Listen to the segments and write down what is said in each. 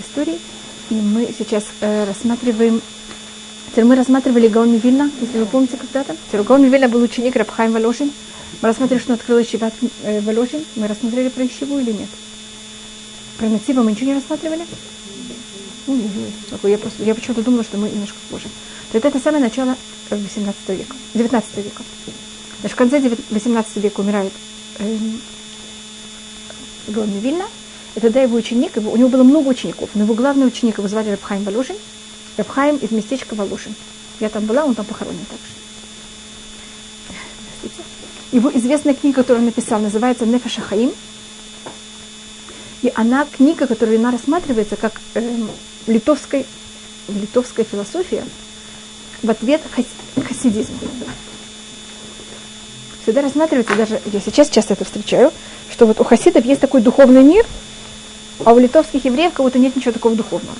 истории. И мы сейчас э, рассматриваем... Мы рассматривали Гаон Вильна, если вы помните когда-то. Гаон Вильна был ученик Рабхайм Волошин. Мы рассматривали, что он открыл Ишиват э, Волошин. Мы рассмотрели про Ишиву или нет? Про Натива мы ничего не рассматривали? Я, просто, я почему-то думала, что мы немножко позже. То это самое начало 18 века, 19 века. Значит, в конце 18 века умирает э, Гаон Вильна, и тогда его ученик, его, у него было много учеников, но его главный ученик его звали Рабхайм Волошин. Рабхайм из местечка Волошин. Я там была, он там похоронен также. Его известная книга, которую он написал, называется Нефеша Хаим. И она книга, которая она рассматривается как э, литовской, литовская философия в ответ хасидизму. Всегда рассматривается, даже я сейчас часто это встречаю, что вот у хасидов есть такой духовный мир, а у литовских евреев кого-то нет ничего такого духовного.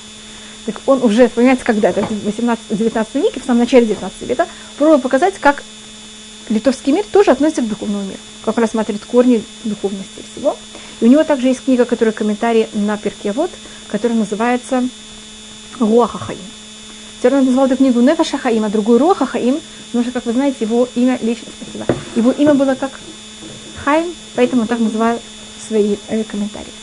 Так он уже, понимаете, когда-то, в 18-19 веке, в самом начале 19 века, пробовал показать, как литовский мир тоже относится к духовному миру, как рассматривает корни духовности всего. И у него также есть книга, которая комментарий на перке вот, которая называется Руаха Хаим. Теперь назвал эту книгу Нефаша Хаим, а другую Руаха Хаим, потому что, как вы знаете, его имя лично, спасибо, его имя было как Хаим, поэтому он так называл свои э, комментарии.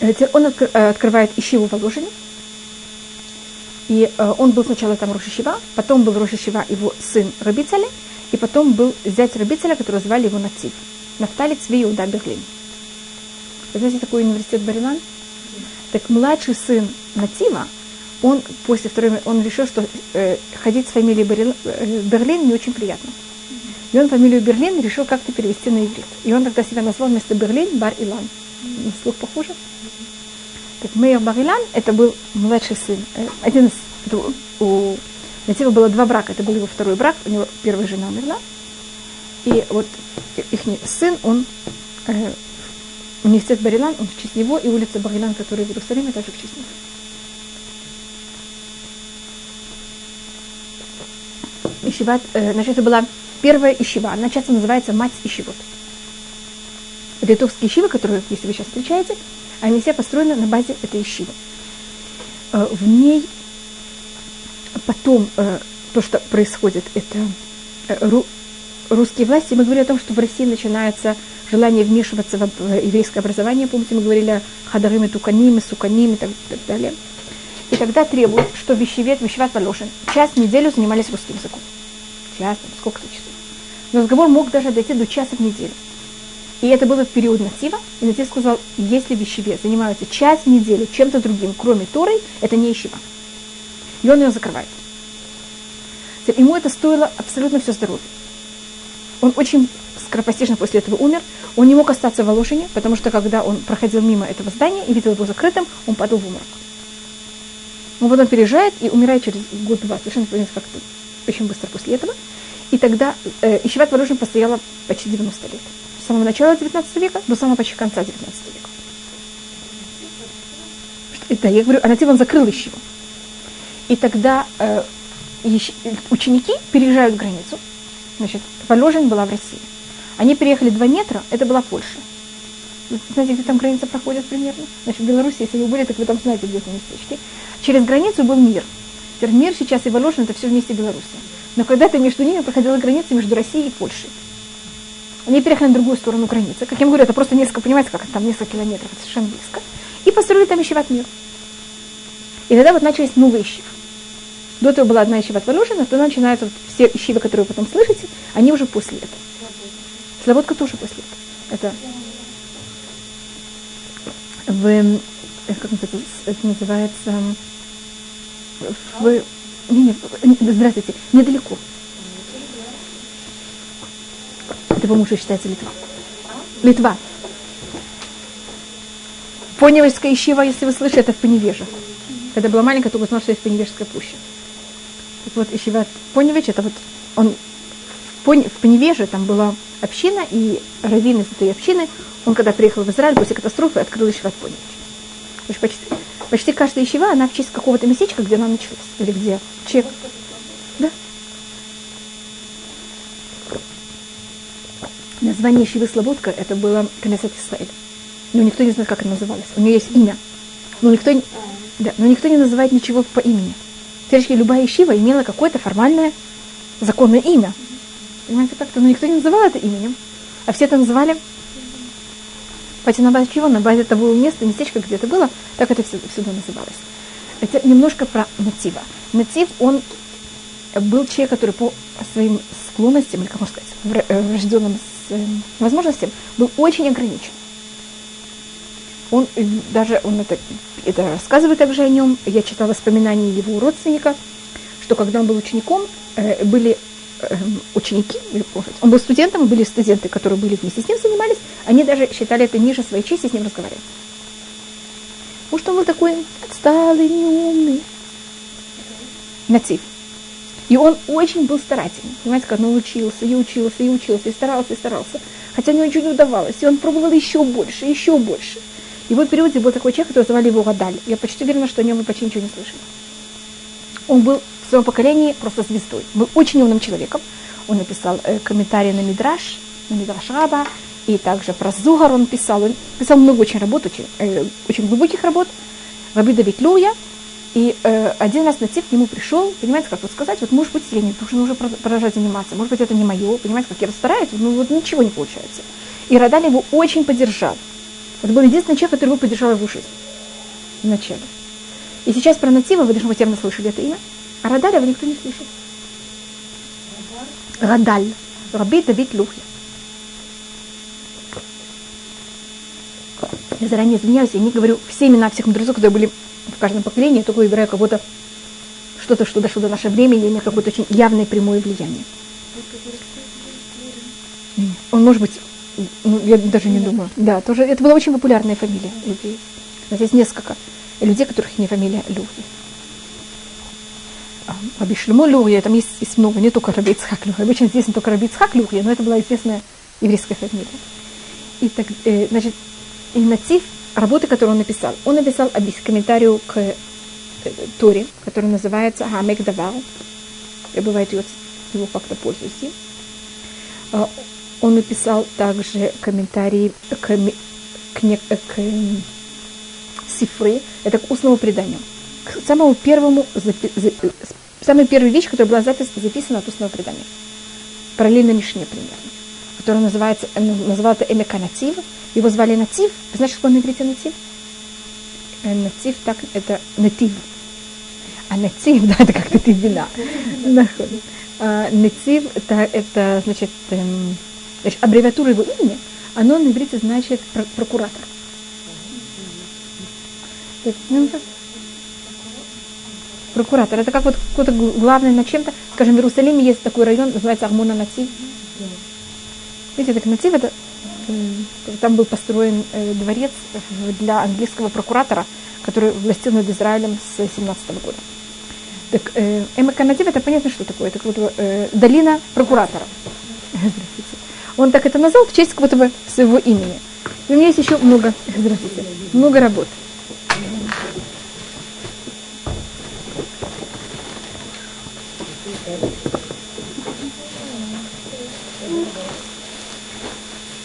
Э, он э, открывает Ищиву Воложине, и э, он был сначала там Рошишива, потом был Рошишива его сын Рабицали, и потом был зять Рабицаля, который звали его Натив. Нафтали Цви Иуда Берлин. Вы знаете такой университет Барилан? Так младший сын Натива, он после второй, он решил, что э, ходить с фамилией Берлин, э, Берлин не очень приятно. И он фамилию Берлин решил как-то перевести на иврит. И он тогда себя назвал вместо Берлин Бар Илан. На слух похоже? Так Мейер Бар Илан, это был младший сын. Э, один из, это, у Натива было два брака. Это был его второй брак, у него первая жена умерла. И вот их сын, он э, университет Барилан, он в честь него, и улица Барилан, которая в Иерусалиме, также в честь него. Ищеват, э, значит, это была первая ищева. Она часто называется мать ищевот. Литовские ищевы, которые, если вы сейчас встречаете, они все построены на базе этой ищевы. Э, в ней потом э, то, что происходит, это э, ру, русские власти. Мы говорили о том, что в России начинается желание вмешиваться в еврейское образование. Помните, мы говорили о хадарыме, туканим, суканим и так, так далее. И тогда требуют, что вещевед, вещеват Волошин час в неделю занимались русским языком. Час, сколько-то часов. Но разговор мог даже дойти до часа в неделю. И это было в период Натива. И Натив сказал, если вещевед занимаются час в неделю чем-то другим, кроме Торы, это не ищева. И он ее закрывает. Ему это стоило абсолютно все здоровье. Он очень скоропостижно после этого умер. Он не мог остаться в Волошине, потому что когда он проходил мимо этого здания и видел его закрытым, он падал в умор. Он потом переезжает и умирает через год-два, совершенно понятно, как-то очень быстро после этого. И тогда э, Ищеват Ворошин постояла почти 90 лет. Самого начала 19 века до самого почти конца 19 века. Да, я говорю, а на он закрыл Ищеву. И тогда э, ученики переезжают границу. Значит, Воложин была в России. Они переехали два метра, это была Польша. знаете, где там граница проходит примерно? Значит, в Беларуси, если вы были, так вы там знаете, где это местечки. Через границу был мир. Теперь мир сейчас и Воложин, это все вместе Беларуси. Но когда-то между ними проходила граница между Россией и Польшей. Они переехали на другую сторону границы. Как я говорю, это просто несколько, понимаете, как там несколько километров, это совершенно близко. И построили там ищеват мир. И тогда вот начались новые ищев. До этого была одна ищева Воложина, то начинаются вот все ищивы, которые вы потом слышите, они уже после этого. Слободка тоже после этого. Это в, как это называется, в, не, не, здравствуйте, недалеко. Это, по-моему, уже считается Литва. Литва. Поневежская ищева, если вы слышите, это в Поневеже. Когда была маленькая, то узнал, что есть Поневежская пуща. Так вот, Ищева Поневеч, это вот он в Поневеже там была община, и раввин из этой общины, он когда приехал в Израиль после катастрофы, открыл Ищеват Поневеч. Почти, почти каждая ищева, она в честь какого-то местечка, где она началась, или где человек. Название Ищевы Слободка, это было Кнесет Исраэль. но никто не знает, как она называлась. У нее есть имя. Но никто, не- да, но никто не называет ничего по имени. Теоретически любая ищива имела какое-то формальное законное имя. Понимаете как-то? Но никто не называл это именем. А все это называли Хотя на базе чего? На базе того места, местечка, где это было, так это всюду, всюду называлось. Это немножко про Натива. Натив, он был человек, который по своим склонностям, или как можно сказать, э, врожденным возможностям, был очень ограничен. Он э, даже, он это, это рассказывает также о нем, я читала воспоминания его родственника, что когда он был учеником, э, были э, ученики, он был студентом, были студенты, которые были вместе с ним занимались, они даже считали это ниже своей чести с ним разговаривать. Потому что он был такой отсталый, неумный. Натив. И он очень был старательный. Понимаете, как он учился, и учился, и учился, и старался, и старался. Хотя у него ничего не удавалось. И он пробовал еще больше, еще больше. И в этот периоде был такой человек, который звали его Гадаль. Я почти уверена, что о нем мы почти ничего не слышали. Он был в своем поколении просто звездой. Был очень умным человеком. Он написал э, комментарии на Мидраш, на Мидраш Раба, и также про Зугар он писал. Он писал много очень работ, очень, э, очень глубоких работ. Раби Давид. И э, один раз Натив к нему пришел, понимаете, как вот сказать, вот может быть я не должен уже про- продолжать заниматься, может быть это не мое, понимаете, как я стараюсь, ну вот ничего не получается. И Радаль его очень поддержал. Это был единственный человек, который его поддержал его жизнь. Вначале. И сейчас про Натива вы должны быть явно слышали это имя. А Радаля вы никто не слышал. Радаль. Раби Давид Лухи. Я заранее извиняюсь, я не говорю все имена всех мудрецов, которые были в каждом поколении, только выбираю кого-то что-то, что дошло до нашего времени, имеет какое-то очень явное прямое влияние. Он может быть, ну, я даже не думаю. Да, тоже это была очень популярная фамилия людей. Здесь несколько людей, которых не фамилия Люхи. А, Раби Шлемо Люхи, там есть, есть много, не только Раби Ицхак Люхи. Обычно известен только Раби Ицхак Люхи, но это была известная еврейская фамилия. И так, э, значит, и Натив, работы, которую он написал, он написал комментарию к э, Торе, который называется Хамек Давар. Я бывает его, как-то пользуюсь. А, Он написал также комментарии к, к, не- к м, Сифры, это к устному преданию. К самому первому, запи- за- э, самая первая вещь, которая была запис, записана от устного предания. Параллельно Мишне примерно. Которая называется, э, называется Эмека Натив. Его звали Натив. Вы знаете, что на иврите Натив? Э, Натив, так, это Натив. А Натив, да, это как Натив вина. А, Натив, это, это значит, эм, значит, аббревиатура его имени, оно на иврите значит про- прокуратор. Прокуратор. Это как вот гл- главный над чем-то. Скажем, в Иерусалиме есть такой район, называется Армона Натив. Видите, так Натив это там был построен э, дворец для английского прокуратора, который властил над Израилем с 17 года. Так, э, Эмаканатив, это понятно, что такое. Будто бы, э, долина прокуратора. Здравствуйте. Он так это назвал в честь как будто бы своего имени. И у меня есть еще много, здравствуйте, много работ.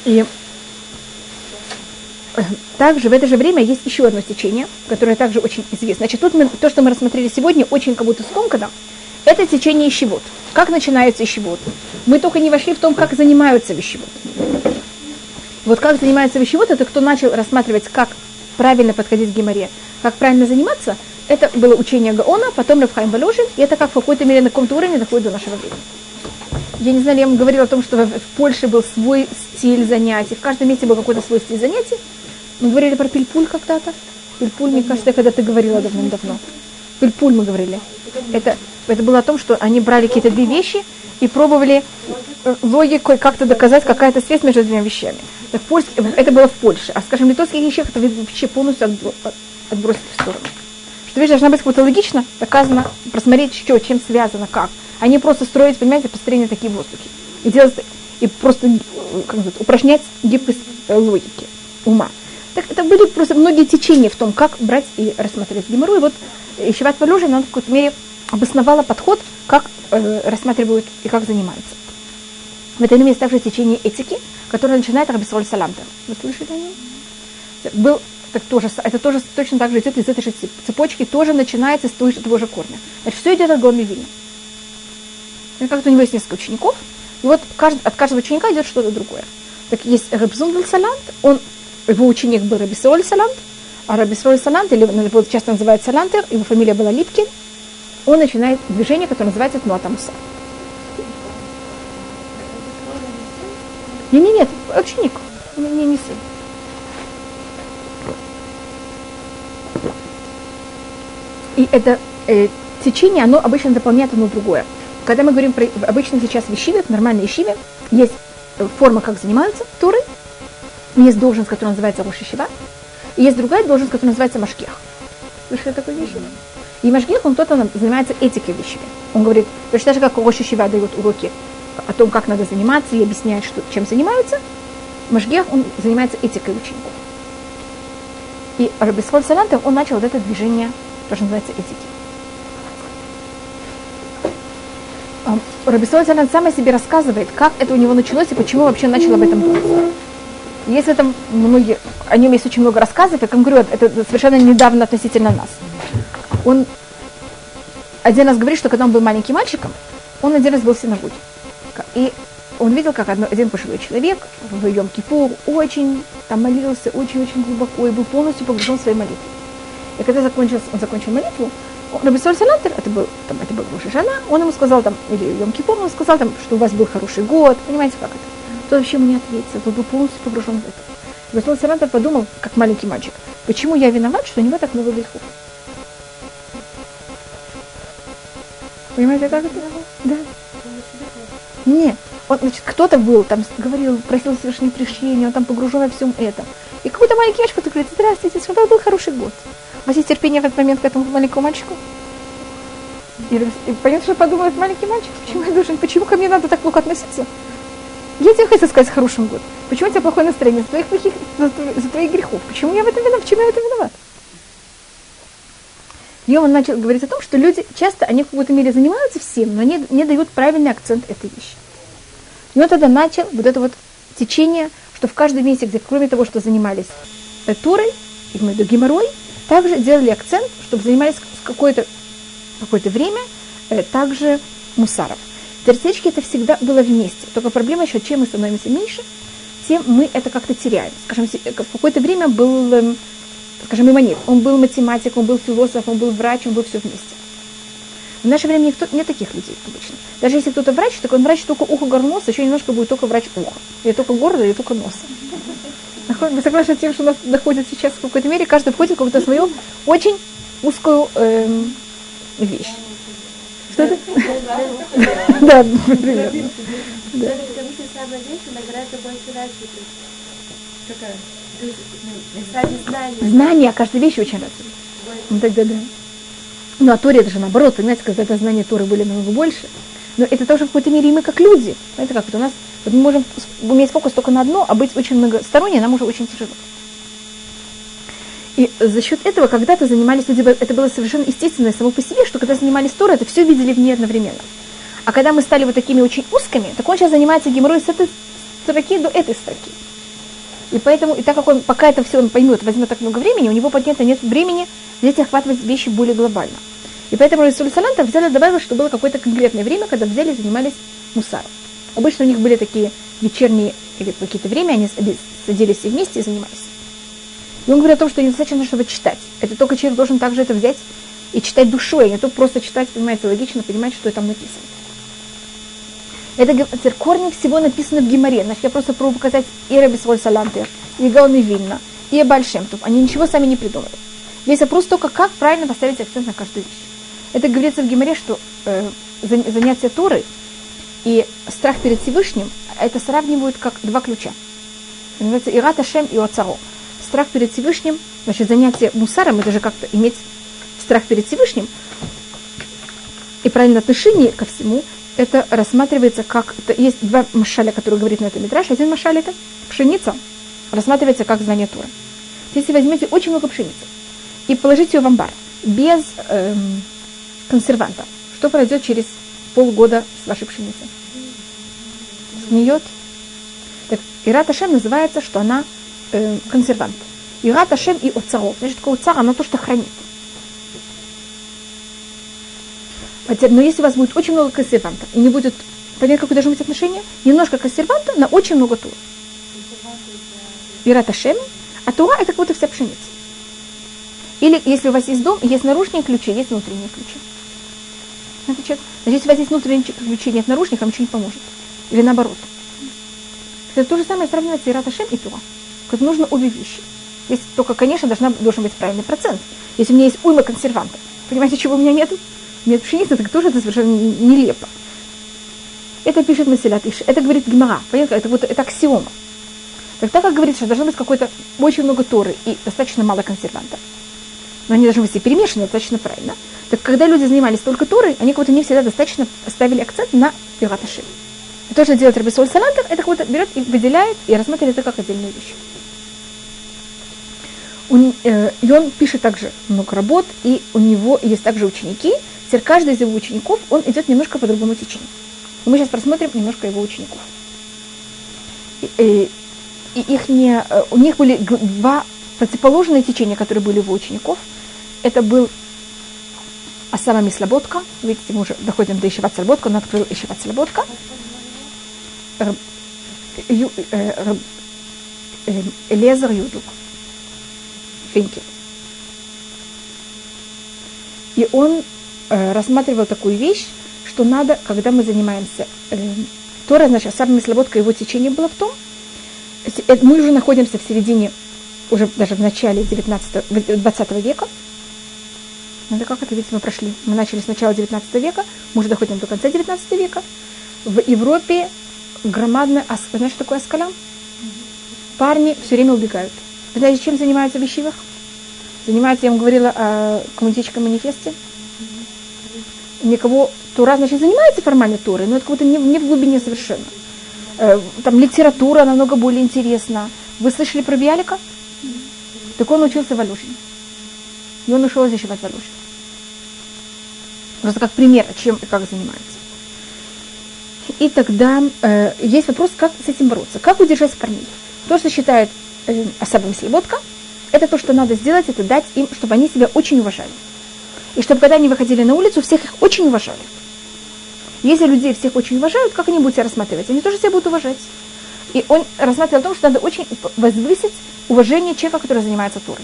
И э, также в это же время есть еще одно течение, которое также очень известно. Значит, тут мы, то, что мы рассмотрели сегодня, очень как будто скомкано. Это течение ищевод. Как начинается ищевод? Мы только не вошли в том, как занимаются вещевод. Вот как занимается вещевод, это кто начал рассматривать, как правильно подходить к геморе, как правильно заниматься, это было учение Гаона, потом Рафхайм Воложин, и это как в какой-то мере на каком-то уровне доходит до нашего времени. Я не знаю, я вам говорила о том, что в, Польше был свой стиль занятий, в каждом месте был какой-то свой стиль занятий. Мы говорили про пильпуль когда-то. Пильпуль, мне кажется, когда ты говорила давным-давно. Пильпуль мы говорили. Это, это было о том, что они брали какие-то две вещи и пробовали э, логикой как-то доказать какая-то связь между двумя вещами. Так, это было в Польше. А, скажем, в литовских вещах это вообще полностью отбро- от- отбросить в сторону. Что вещь должна быть как-то логично доказано, просмотреть, что, чем связано, как. А не просто строить, понимаете, построение такие воздухи. И делать, и просто э, как сказать, упражнять гибкость э, логики, ума. Так это были просто многие течения в том, как брать и рассматривать геморрой. И вот Ищеват Валюжин, она в какой-то мере обосновала подход, как э, рассматривают и как занимаются. В этом есть также течение этики, которое начинает Рабисроль Саламтер. Вы слышали о нем? был так тоже, это тоже точно так же идет из этой же цепочки, тоже начинается с той, того же корня. Значит, все идет от Гаона Вильна. Как-то у него есть несколько учеников, и вот каждый, от каждого ученика идет что-то другое. Так есть Рабзун Салант, он, его ученик был Рабисоль Салант, а Рабисоль Салант, или его часто называют Салантер, его фамилия была Липкин, он начинает движение, которое называется Тнуатамуса. Нет, нет, нет, ученик, не, не сын. И это э, течение, оно обычно дополняет одно другое. Когда мы говорим про обычно сейчас в Ишиве, в нормальной Ишиве, есть форма, как занимаются туры, есть должность, которая называется Рошишива, и есть другая должность, которая называется Машкех. Слышали такую вещь? И Машгех, он кто-то занимается этикой вещи. Он говорит, точно так же, как Рошишива дает уроки о том, как надо заниматься и объясняет, что, чем занимаются, Машгех, он занимается этикой учеников. И Рабисхоль Салантов, он начал вот это движение то, что называется этики. Рабисоль Салян сам о себе рассказывает, как это у него началось и почему вообще начал об этом думать. Если там многие, о нем есть очень много рассказов, я как говорю, это совершенно недавно относительно нас. Он один раз говорит, что когда он был маленьким мальчиком, он один раз был в синагоге. И он видел, как один пожилой человек в Йом-Кипур очень там молился, очень-очень глубоко и был полностью погружен в свои молитвы. И когда закончил, он закончил молитву, Рабисоль Салантер, это был, там, это был Жана, он ему сказал, там, или Йом Кипур, он сказал, там, что у вас был хороший год, понимаете, как это? То вообще ему не ответил, он был полностью погружен в это. Рабисоль Салантер подумал, как маленький мальчик, почему я виноват, что у него так много грехов? Понимаете, как это? Да. Нет. Он, значит, кто-то был, там говорил, просил совершения прощения, он там погружен во всем этом. И какой-то маленький мальчик говорит, здравствуйте, у вас был хороший год. Есть терпение в этот момент к этому маленькому мальчику? И, и понятно, что подумает маленький мальчик, почему я должен, почему ко мне надо так плохо относиться? Я тебе хочу сказать хорошим год. Почему у тебя плохое настроение? За твоих, плохих, за, за твоих грехов. Почему я в этом виноват? Почему я в этом виноват? И он начал говорить о том, что люди часто, они в какой-то мере занимаются всем, но не, не дают правильный акцент этой вещи. И он тогда начал вот это вот течение, что в каждом месте, где кроме того, что занимались э, Турой, и геморрой, также делали акцент, чтобы занимались какое-то какое время э, также мусаров. Терцечки это всегда было вместе. Только проблема еще, чем мы становимся меньше, тем мы это как-то теряем. Скажем, э, в какое-то время был, э, скажем, Иманит. Он был математик, он был философ, он был врач, он был все вместе. В наше время никто, нет таких людей обычно. Даже если кто-то врач, так он врач только ухо, горло, нос, еще немножко будет только врач уха. Или только города, или только носа. Вы согласны с тем, что у нас доходит сейчас в какой-то мере, каждый входит в какую-то свою очень узкую эм, вещь. Что это? Да, примерно. Знание, каждая вещь очень да. Ну, а Торе это же наоборот, понимаете, когда это знания Торы были намного больше. Но это тоже в какой-то мере и мы как люди. Понимаете, как это у нас вот мы можем иметь фокус только на одно, а быть очень многосторонне нам уже очень тяжело. И за счет этого когда-то занимались люди, это было совершенно естественное само по себе, что когда занимались Торой, это все видели в ней одновременно. А когда мы стали вот такими очень узкими, так он сейчас занимается геморрой с этой строки до этой строки. И поэтому, и так как он, пока это все он поймет, возьмет так много времени, у него поднято нет времени и охватывать вещи более глобально. И поэтому Расуль Салантов взяли, добавил, что было какое-то конкретное время, когда взяли и занимались мусаром. Обычно у них были такие вечерние или какие-то время, они садились все вместе и занимались. И он говорит о том, что недостаточно, чтобы читать. Это только человек должен также это взять и читать душой, а не только просто читать, понимаете, логично понимать, что там написано. Это корни всего написано в Гимаре. Значит, я просто пробую показать и Раби Салантер, и Гаоны Вильна, и Бальшемтов. Они ничего сами не придумали. Весь вопрос только, как правильно поставить акцент на каждую вещь. Это говорится в Гимаре, что э, занятие Туры и страх перед Всевышним, это сравнивают как два ключа. называется Ирата Шем и Оцаро. Страх перед Всевышним, значит, занятие мусаром, это же как-то иметь страх перед Всевышним, и правильное отношение ко всему, это рассматривается как... Это есть два машаля, которые говорит на этом метраж. Один машаль это пшеница, рассматривается как знание Тура. Если возьмете очень много пшеницы и положите ее в амбар без эм, консерванта, что произойдет через полгода с вашей пшеницей. Сгниет. Так, Ират Ашем называется, что она э, консервант. Ират Ашем и Оцаров. Значит, Оцар, оно то, что хранит. Но если у вас будет очень много консервантов и не будет понятно, какое должно быть отношение, немножко консерванта на очень много тур. Ират Ашем, а тура это как будто вся пшеница. Или если у вас есть дом, есть наружные ключи, есть внутренние ключи. Значит, если у вас есть внутренние ключи, нет наружных, вам ничего не поможет. Или наоборот. Это то же самое сравнивать с Ират Ашем и Тура. Как нужно обе вещи. Если только, конечно, должна, должен быть правильный процент. Если у меня есть уйма консервантов, понимаете, чего у меня нету? Нет пшеницы, так тоже это совершенно нелепо. Это пишет Масилят Иш. Это говорит Гимара. Понятно? Это вот это аксиома. Так так как говорится, что должно быть какой-то очень много торы и достаточно мало консервантов. Но они должны быть все перемешаны, достаточно правильно. Так когда люди занимались только Торой, они как будто не всегда достаточно ставили акцент на Пираташи. И то, что делает Рабисоль Салантов, это как будто берет и выделяет и рассматривает это как отдельную вещь. Он, э, и он пишет также много работ, и у него есть также ученики. Теперь каждый из его учеников, он идет немножко по другому течению. И мы сейчас просмотрим немножко его учеников. И, и, и их не, э, у них были два противоположные течения, которые были у учеников. Это был Асама Мислоботка. Видите, мы уже доходим до Ишеват Слободка. Он открыл Ишеват Слободка. Э, Элезер Юдук. Финкель. И он э, рассматривал такую вещь, что надо, когда мы занимаемся э, Тора, значит, самая слободка его течение было в том, э, мы уже находимся в середине, уже даже в начале 19, 20 века. Ну, это как это, видите, мы прошли. Мы начали с начала 19 века, мы уже доходим до конца 19 века. В Европе громадная, ас... знаешь, что такое аскалям? Парни все время убегают. Вы знаете, чем занимаются в Ищивах? Занимаются, я вам говорила о коммунистическом манифесте. Никого Тура, значит, занимается формально Турой, но это как будто не, не в глубине совершенно. Э, там литература намного более интересна. Вы слышали про Биалика? Так он учился в Алюшине. И он ушел защищать в Алюшине. Просто как пример, чем и как занимается. И тогда э, есть вопрос, как с этим бороться. Как удержать парней? То, что считает э, особым слободка, это то, что надо сделать, это дать им, чтобы они себя очень уважали. И чтобы когда они выходили на улицу, всех их очень уважали. Если людей всех очень уважают, как они будут себя рассматривать? Они тоже себя будут уважать. И он рассматривал том, что надо очень возвысить уважение человека, который занимается турой.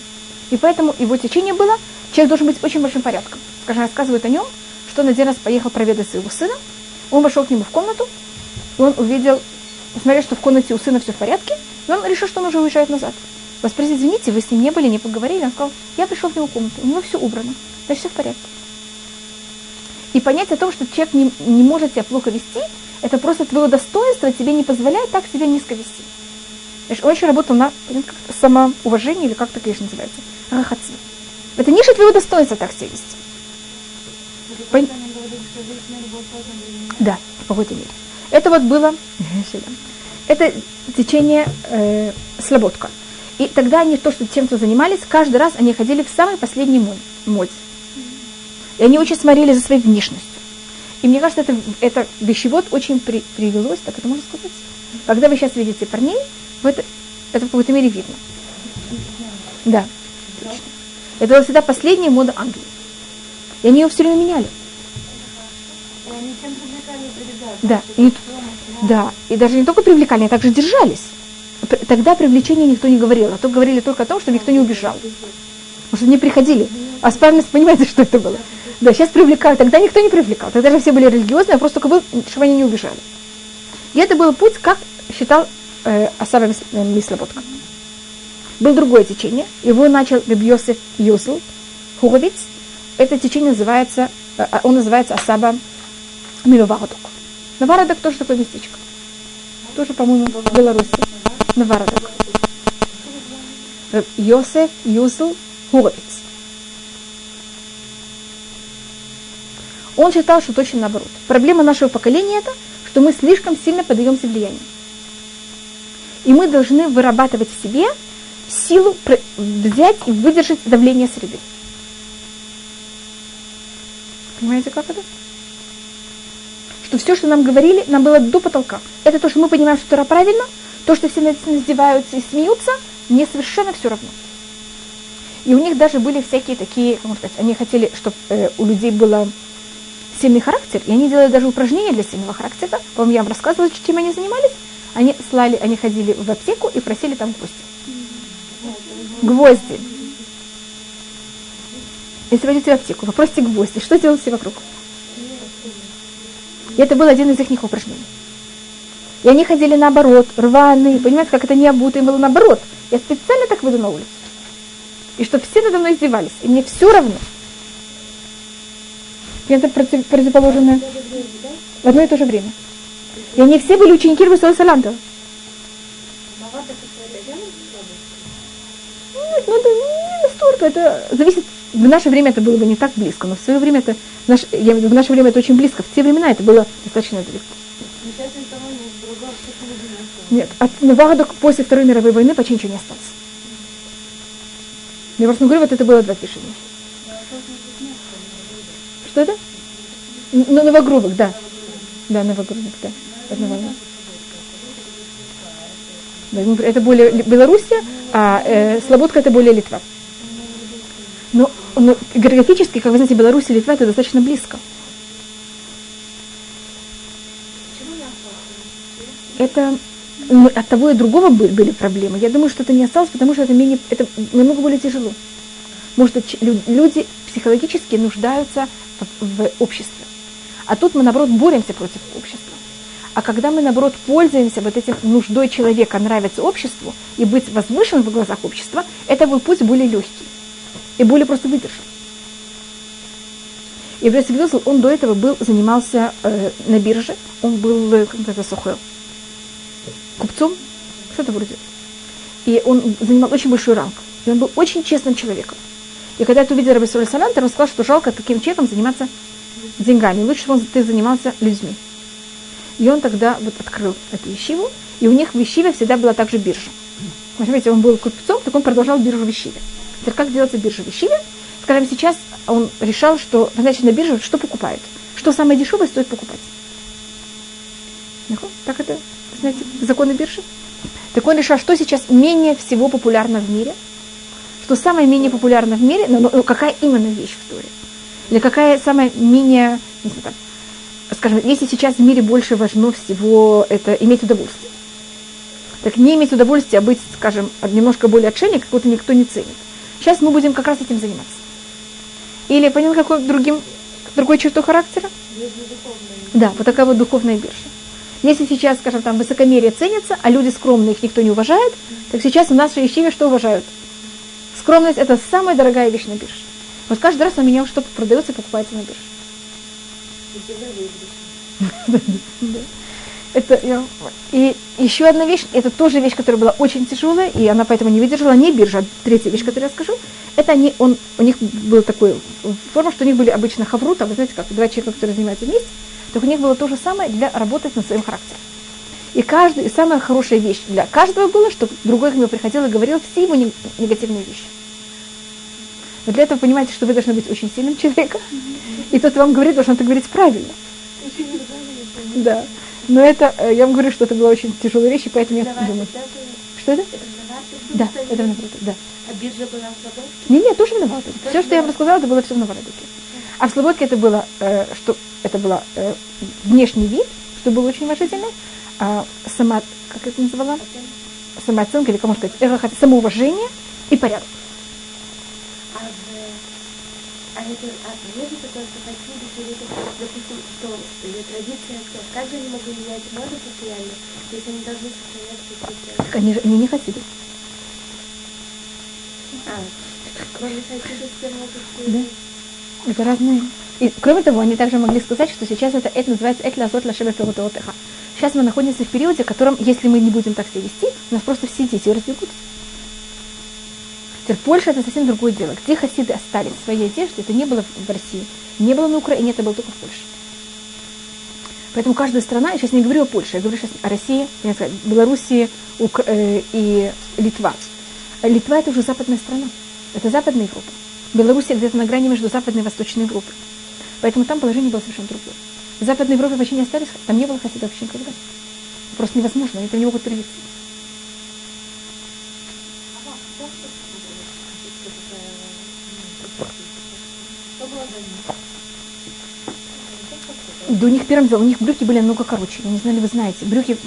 И поэтому его течение было, человек должен быть очень большим порядком. Скажем, рассказывают о нем, что он один раз поехал проведать своего сына, он вошел к нему в комнату, и он увидел, смотрел, что в комнате у сына все в порядке, и он решил, что он уже уезжает назад. Вас спросили, извините, вы с ним не были, не поговорили? Он сказал, я пришел в его комнату, у него все убрано, значит все в порядке. И понять о том, что человек не, не может себя плохо вести, это просто твое достоинство тебе не позволяет так себя низко вести. Знаешь, он еще работал на самоуважение, или как это, конечно, называется, рахаци. Это ниже твоего достоинства так себя вести. Пон... Да, в какой-то мере. Это вот было, это течение э, слободка. И тогда они то, что тем, кто занимались, каждый раз они ходили в самый последний моде. И они очень смотрели за своей внешностью. И мне кажется, это, это вещевод очень при, привелось, так это можно сказать. Когда вы сейчас видите парней, это, это в какой-то мере видно. Да. Это была всегда последняя мода Англии. И они ее все время меняли. Да, и, да, и даже не только привлекали, они также держались. Тогда привлечение никто не говорил, а то говорили только о том, что никто не убежал. Потому что не приходили. А справедливость, понимаете, что это было? Да, сейчас привлекают. Тогда никто не привлекал. Тогда же все были религиозные, а просто только был, чтобы они не убежали. И это был путь, как считал э, Асава Мислоботка. Был другое течение. Его начал Рабьосиф Юсл, Хуровиц. Это течение называется, э, он называется Асаба Миловародок. Навародок тоже такое местечко. Тоже, по-моему, в Беларуси. Навародок. Йосеф Юсл Хуровиц. Он считал, что точно наоборот. Проблема нашего поколения это, что мы слишком сильно поддаемся влиянию. И мы должны вырабатывать в себе силу взять и выдержать давление среды. Понимаете, как это? Что все, что нам говорили, нам было до потолка. Это то, что мы понимаем, что это правильно, то, что все издеваются и смеются, мне совершенно все равно. И у них даже были всякие такие, можно сказать, они хотели, чтобы э, у людей было сильный характер, и они делали даже упражнения для сильного характера. По-моему, я вам рассказывала, чем они занимались. Они слали, они ходили в аптеку и просили там гвозди. Гвозди. Если пойдете в аптеку, попросите гвозди, что делают все вокруг? И это был один из их упражнений. И они ходили наоборот, рваные, понимаете, как это не обуто, им было наоборот. Я специально так выйду на улицу. И чтобы все надо мной издевались. И мне все равно. Против, противоположное. В одно и то же время. И они все были ученики Русала Салантова. Нет, ну это не настолько, это зависит в наше время это было бы не так близко, но в свое время это, в наше, я, в наше время это очень близко. В те времена это было достаточно далеко. Нет, от Наварда после Второй мировой войны почти ничего не осталось. Я просто говорю, вот это было два движения. Что это? Ну, Новогрудок, да. Да, Новогрудок, да. Это, это более Белоруссия, а э, Слободка это более Литва. Но, но географически, как вы знаете, Беларусь и Литва это достаточно близко. Это ну, от того и другого были проблемы. Я думаю, что это не осталось, потому что это, менее, это намного более тяжело. Может, люди психологически нуждаются в, обществе. А тут мы, наоборот, боремся против общества. А когда мы, наоборот, пользуемся вот этим нуждой человека нравится обществу и быть возвышен в глазах общества, это был путь более легкий и более просто выдержан. И Бресик Вилсел, он до этого был, занимался э, на бирже, он был, э, как это, сухой, купцом, что-то вроде. И он занимал очень большой ранг. И он был очень честным человеком. И когда это увидел Раби Соль Салантер, он сказал, что жалко таким человеком заниматься деньгами. Лучше бы он, ты занимался людьми. И он тогда вот открыл эту вещиву, и у них в вещиве всегда была также биржа. Понимаете, он был купцом, так он продолжал биржу в вещиве. Теперь как делается биржа в вещиве? Скажем, сейчас он решал, что, значит, на бирже что покупают? Что самое дешевое стоит покупать. Так это, знаете, законы биржи? Так он решал, что сейчас менее всего популярно в мире, что самое менее популярно в мире, но, но какая именно вещь в Торе? Или какая самая менее, не знаю, там, скажем, если сейчас в мире больше важно всего это иметь удовольствие, так не иметь удовольствие, а быть, скажем, немножко более отшельник, как будто никто не ценит. Сейчас мы будем как раз этим заниматься. Или понял, какой другим, другой черту характера? Да, вот такая вот духовная биржа. Если сейчас, скажем, там высокомерие ценится, а люди скромные, их никто не уважает, так сейчас у нас в Ищеве что уважают? Скромность – это самая дорогая вещь на бирже. Вот каждый раз у меня что-то продается и покупается на бирже. Это, и еще одна вещь, это тоже вещь, которая была очень тяжелая, и она поэтому не выдержала, не биржа, а третья вещь, которую я скажу, это они, он, у них был такой форма, что у них были обычно хаврута, вы знаете, как два человека, которые занимаются вместе, так у них было то же самое для работать над своим характером. И каждый, и самая хорошая вещь для каждого было, что другой к нему приходил и говорил все его негативные вещи. Но для этого понимаете, что вы должны быть очень сильным человеком. И тот вам говорит, должен это говорить правильно. Да. Но это, э, я вам говорю, что это была очень тяжелая вещь, и поэтому я думаю. Что это? Да, это в Новороде, да. А биржа была в Слободке? Нет, нет, тоже в Новороде. Все, что я вам рассказала, это было все в Новороде. А в Слободке это было, э, что это было э, внешний вид, что было очень уважительно, а сама, как это называла? Самооценка, или, кому сказать, самоуважение и порядок. А это, а допустим, что традиция, что менять моду постоянно, они должны сохранять какие-то... Так они же они не хасиды. А, кроме хасидов все могут... Да. Это разные. И кроме того, они также могли сказать, что сейчас это, это называется «эт лазот лашеба пилотеха». Сейчас мы находимся в периоде, в котором, если мы не будем так себя вести, нас просто все дети разбегутся. Теперь Польша это совсем другое дело. Где хасиды остались в своей одежде, это не было в России, не было на Украине, это было только в Польше. Поэтому каждая страна, я сейчас не говорю о Польше, я говорю сейчас о России, Белоруссии Ук, э, и Литва. Литва это уже западная страна, это западная Европа. Белоруссия где-то на грани между западной и восточной Европой. Поэтому там положение было совершенно другое. В Западной Европе почти не остались, там не было хасидов вообще никогда. Просто невозможно, они там не могут привиться. До них первым делом, у них брюки были намного короче. Я не знаю, ли вы знаете. Брюки,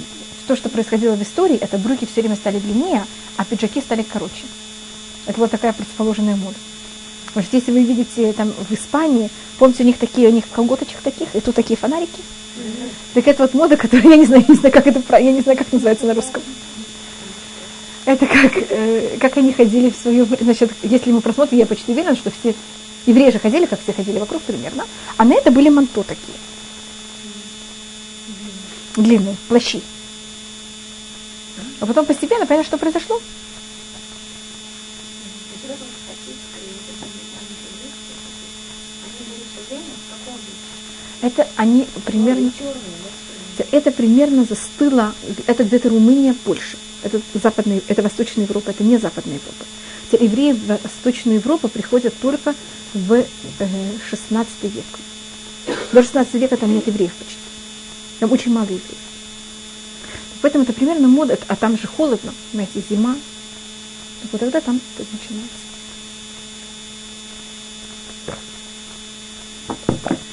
то, что происходило в истории, это брюки все время стали длиннее, а пиджаки стали короче. Это была такая противоположная мода. Что если вы видите там в Испании, помните, у них такие, у них колготочек таких, и тут такие фонарики. Mm-hmm. Так это вот мода, которая, я не знаю, не знаю, как это, я не знаю, как называется на русском. Это как, э, как они ходили в время. Значит, если мы просмотрим, я почти уверена, что все евреи же ходили, как все ходили вокруг примерно, а на это были манто такие. Длинные, плащи. А потом постепенно, понятно, что произошло? Это они примерно... Это примерно застыло, это где-то Румыния, Польша. Это, западная, это Восточная Европа, это не Западная Европа. Евреи в Восточную Европу приходят только в э, 16 век. До 16 века там нет евреев почти. Там очень мало евреев. Поэтому это примерно мода, а там же холодно, знаете, зима. Вот тогда там начинается.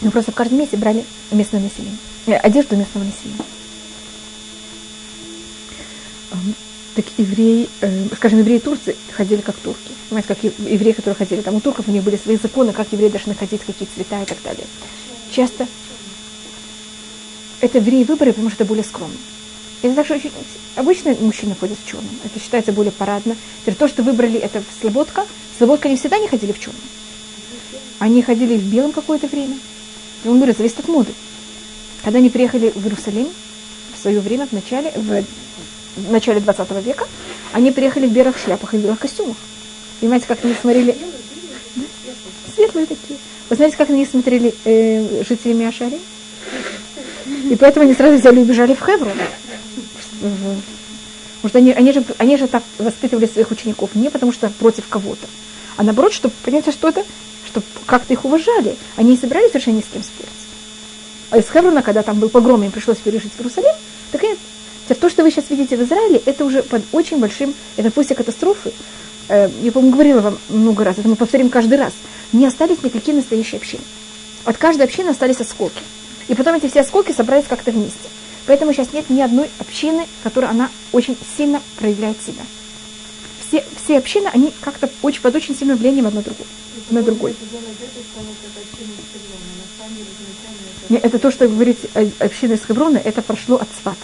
Мы просто в каждом месте брали местное население, э, одежду местного населения. Так евреи, э, скажем, евреи Турции ходили как турки. Понимаете, как евреи, которые ходили там у турков, у них были свои законы, как евреи должны ходить, какие цвета и так далее. Часто это евреи выборы, потому что это более скромно. Это так, что очень... обычно мужчины ходят в черном. Это считается более парадно. То, что выбрали, это слободка. Слободка они всегда не ходили в черном. Они ходили в белом какое-то время. И он говорит, зависит от моды. Когда они приехали в Иерусалим, в свое время, в начале, в, в начале 20 века, они приехали в белых шляпах и в белых костюмах. Понимаете, как они смотрели? Светлые такие. Вы знаете, как них смотрели э, жители Миашари? И поэтому они сразу взяли и убежали в Хеврон. Потому что они, они, же, они же так воспитывали своих учеников не потому что против кого-то, а наоборот, чтобы понять что-то, чтобы как-то их уважали. Они не собирались совершенно ни с кем спорить. А из Хеврона, когда там был погром, им пришлось пережить в Иерусалим, так нет. То, что вы сейчас видите в Израиле, это уже под очень большим, это после катастрофы. Э, я, по-моему, говорила вам много раз, это мы повторим каждый раз. Не остались никакие настоящие общины. От каждой общины остались осколки. И потом эти все осколки собрались как-то вместе. Поэтому сейчас нет ни одной общины, которая она очень сильно проявляет себя. Все, все общины, они как-то очень, под очень сильным влиянием одна другой на другой. Нет, это то, что вы говорите община из Хеврона, это прошло от свата.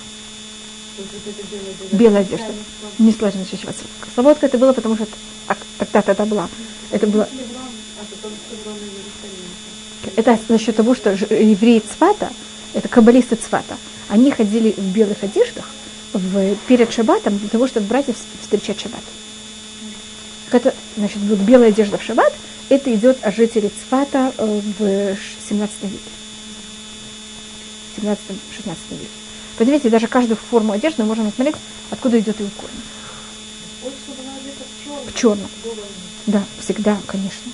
Белая одежда. Не сложно чувствовать. Слободка это было, потому что тогда-то это была. Это было... Это насчет того, что евреи Цвата, это каббалисты Цвата, они ходили в белых одеждах в, перед шаббатом для того, чтобы братьев встречать шаббат. Это, значит, будет белая одежда в шаббат, это идет о жителе Цфата э, в 17 веке. 17-16 веке. Поднимите, даже каждую форму одежды мы можем посмотреть, откуда идет его корень. В черном. Да, всегда, конечно.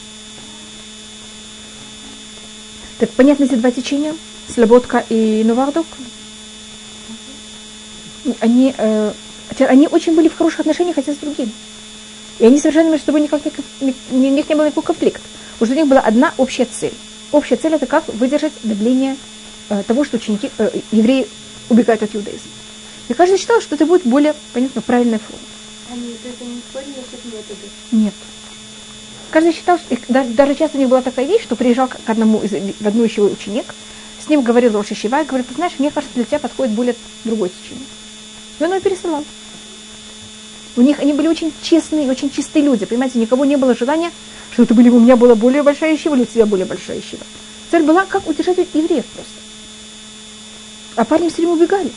Так понятно эти два течения? Слободка и Новардок? Они, э, они очень были в хороших отношениях один с другим. И они совершенно между собой никак не, у них не было никакого конфликта. Потому что у них была одна общая цель. Общая цель это как выдержать давление э, того, что ученики, э, евреи убегают от иудаизма. И каждый считал, что это будет более, понятно, правильная форма. Они это не спорили насчет метода? Нет. Каждый считал, что, даже, даже часто у них была такая вещь, что приезжал к одному из, в одну еще ученик, с ним говорил Роша и говорит, ты знаешь, мне кажется, для тебя подходит более другой течение. И он его пересылал. У них они были очень честные, очень чистые люди. Понимаете, никого не было желания, что это были, у меня была более большая ищева, или у тебя более большая ищева. Цель была, как удержать евреев просто. А парни все время убегали.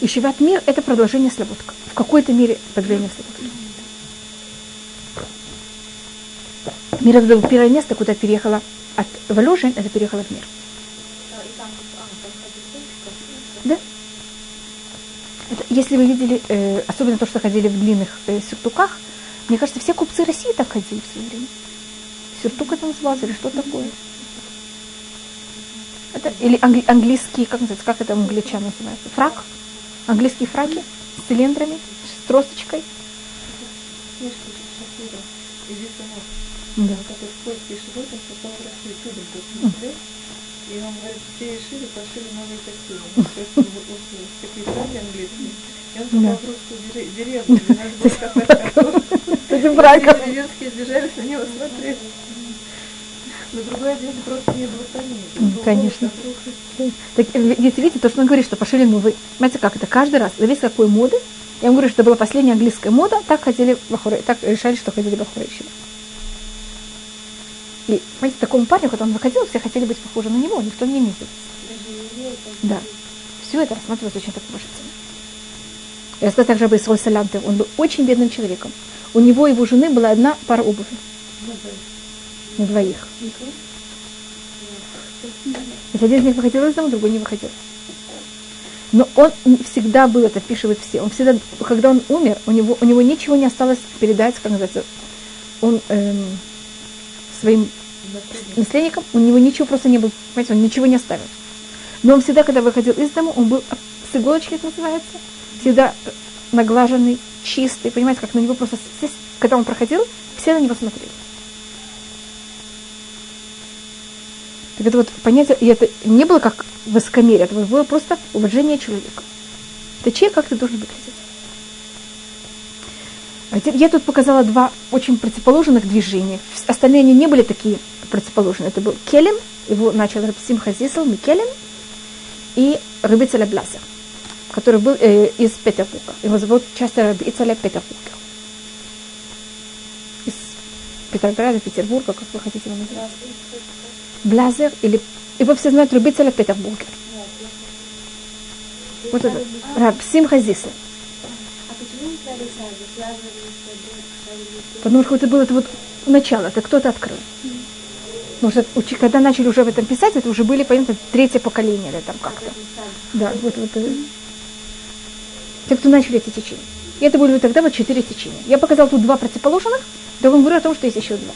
И Шиват мир – это продолжение слободка. В какой-то мере продолжение слободка. Мир это было первое место, куда переехала от Воложин, это переехала в мир. Если вы видели, э, особенно то, что ходили в длинных э, сюртуках, мне кажется, все купцы России так ходили в свое время. Сюртук это назывался или что такое? Это, или англи, английский, как называется, как это англичан называется? Фрак? Английские фраки с цилиндрами, с тросточкой. Да. И он говорит, все шили, пошили новые костюмы. Ну, То есть вот- вот такие фраги английские. И он попал Да. в русскую дере- деревню, где надо было картошку. С этим браком. Деревенские сбежались на него смотреть. На другой одежде просто не было. М, конечно. Так, э, видите, видите, то, что он говорит, что пошили новый. Понимаете, как это? Каждый раз, зависит какой моды. Я вам говорю, что это была последняя английская мода, так бахуры, так решали, что ходили бахуры еще. И, понимаете, такому парню, когда он выходил, все хотели быть похожи на него, никто не месяц. Да. Все это рассматривалось очень так уважительно. Я сказала также об Исроль Салянте. Он был очень бедным человеком. У него и его жены была одна пара обуви. На двоих. Если один из них выходил из дома, другой не выходил. Но он всегда был, это впишивают все, он всегда, когда он умер, у него, у него ничего не осталось передать, как называется, он эм, своим наследникам, у него ничего просто не было, понимаете, он ничего не оставил. Но он всегда, когда выходил из дома, он был с иголочки, это называется, всегда наглаженный, чистый, понимаете, как на него просто, когда он проходил, все на него смотрели. Так это вот понятие, и это не было как воскомерие, это было просто уважение человека. Это человек, как ты должен выглядеть. Я тут показала два очень противоположных движения. Остальные они не были такие противоположные. Это был Келем, его начал Рабсим Хазисел, Микелем, и Рабицеля Бласер, который был э, из Петербурга. Его зовут часто Рабицеля Петербурга. Из Петрограда, Петербурга, как вы хотите его называть. Блазер, или его все знают Рабицеля Петербурга. Вот это. Раб Симха Зисел. А почему не стали сразу? Сразу не Потому что это было это вот начало, это кто-то открыл. Учи- когда начали уже в этом писать, это уже были, понятно, третье поколение или там как-то. Да, вот, вот. э, Те, кто начали эти течения. И это были тогда вот четыре течения. Я показала тут два противоположных, вам говорю о том, что есть еще два.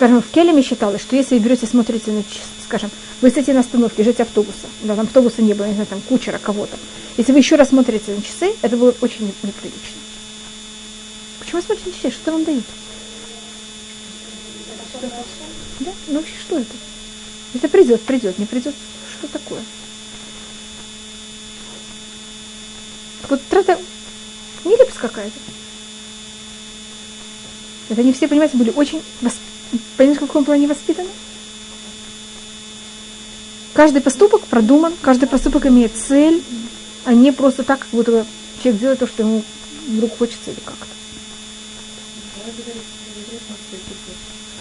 Скажем, в Келеме считалось, что если вы берете, смотрите на скажем, вы стоите на остановке, ждете автобуса, да, там автобуса не было, не знаю, там кучера кого-то. Если вы еще раз смотрите на часы, это было очень не- неприлично. Почему вы смотрите на часы? Что вам дают? Да? Ну вообще что это? Это придет, придет, не придет. Что такое? Так Вот трата нелепость какая-то. Это они все, понимаете, были очень, восп... понимаете, в каком плане воспитаны? Каждый поступок продуман, каждый поступок имеет цель, а не просто так, как будто человек делает то, что ему вдруг хочется или как-то.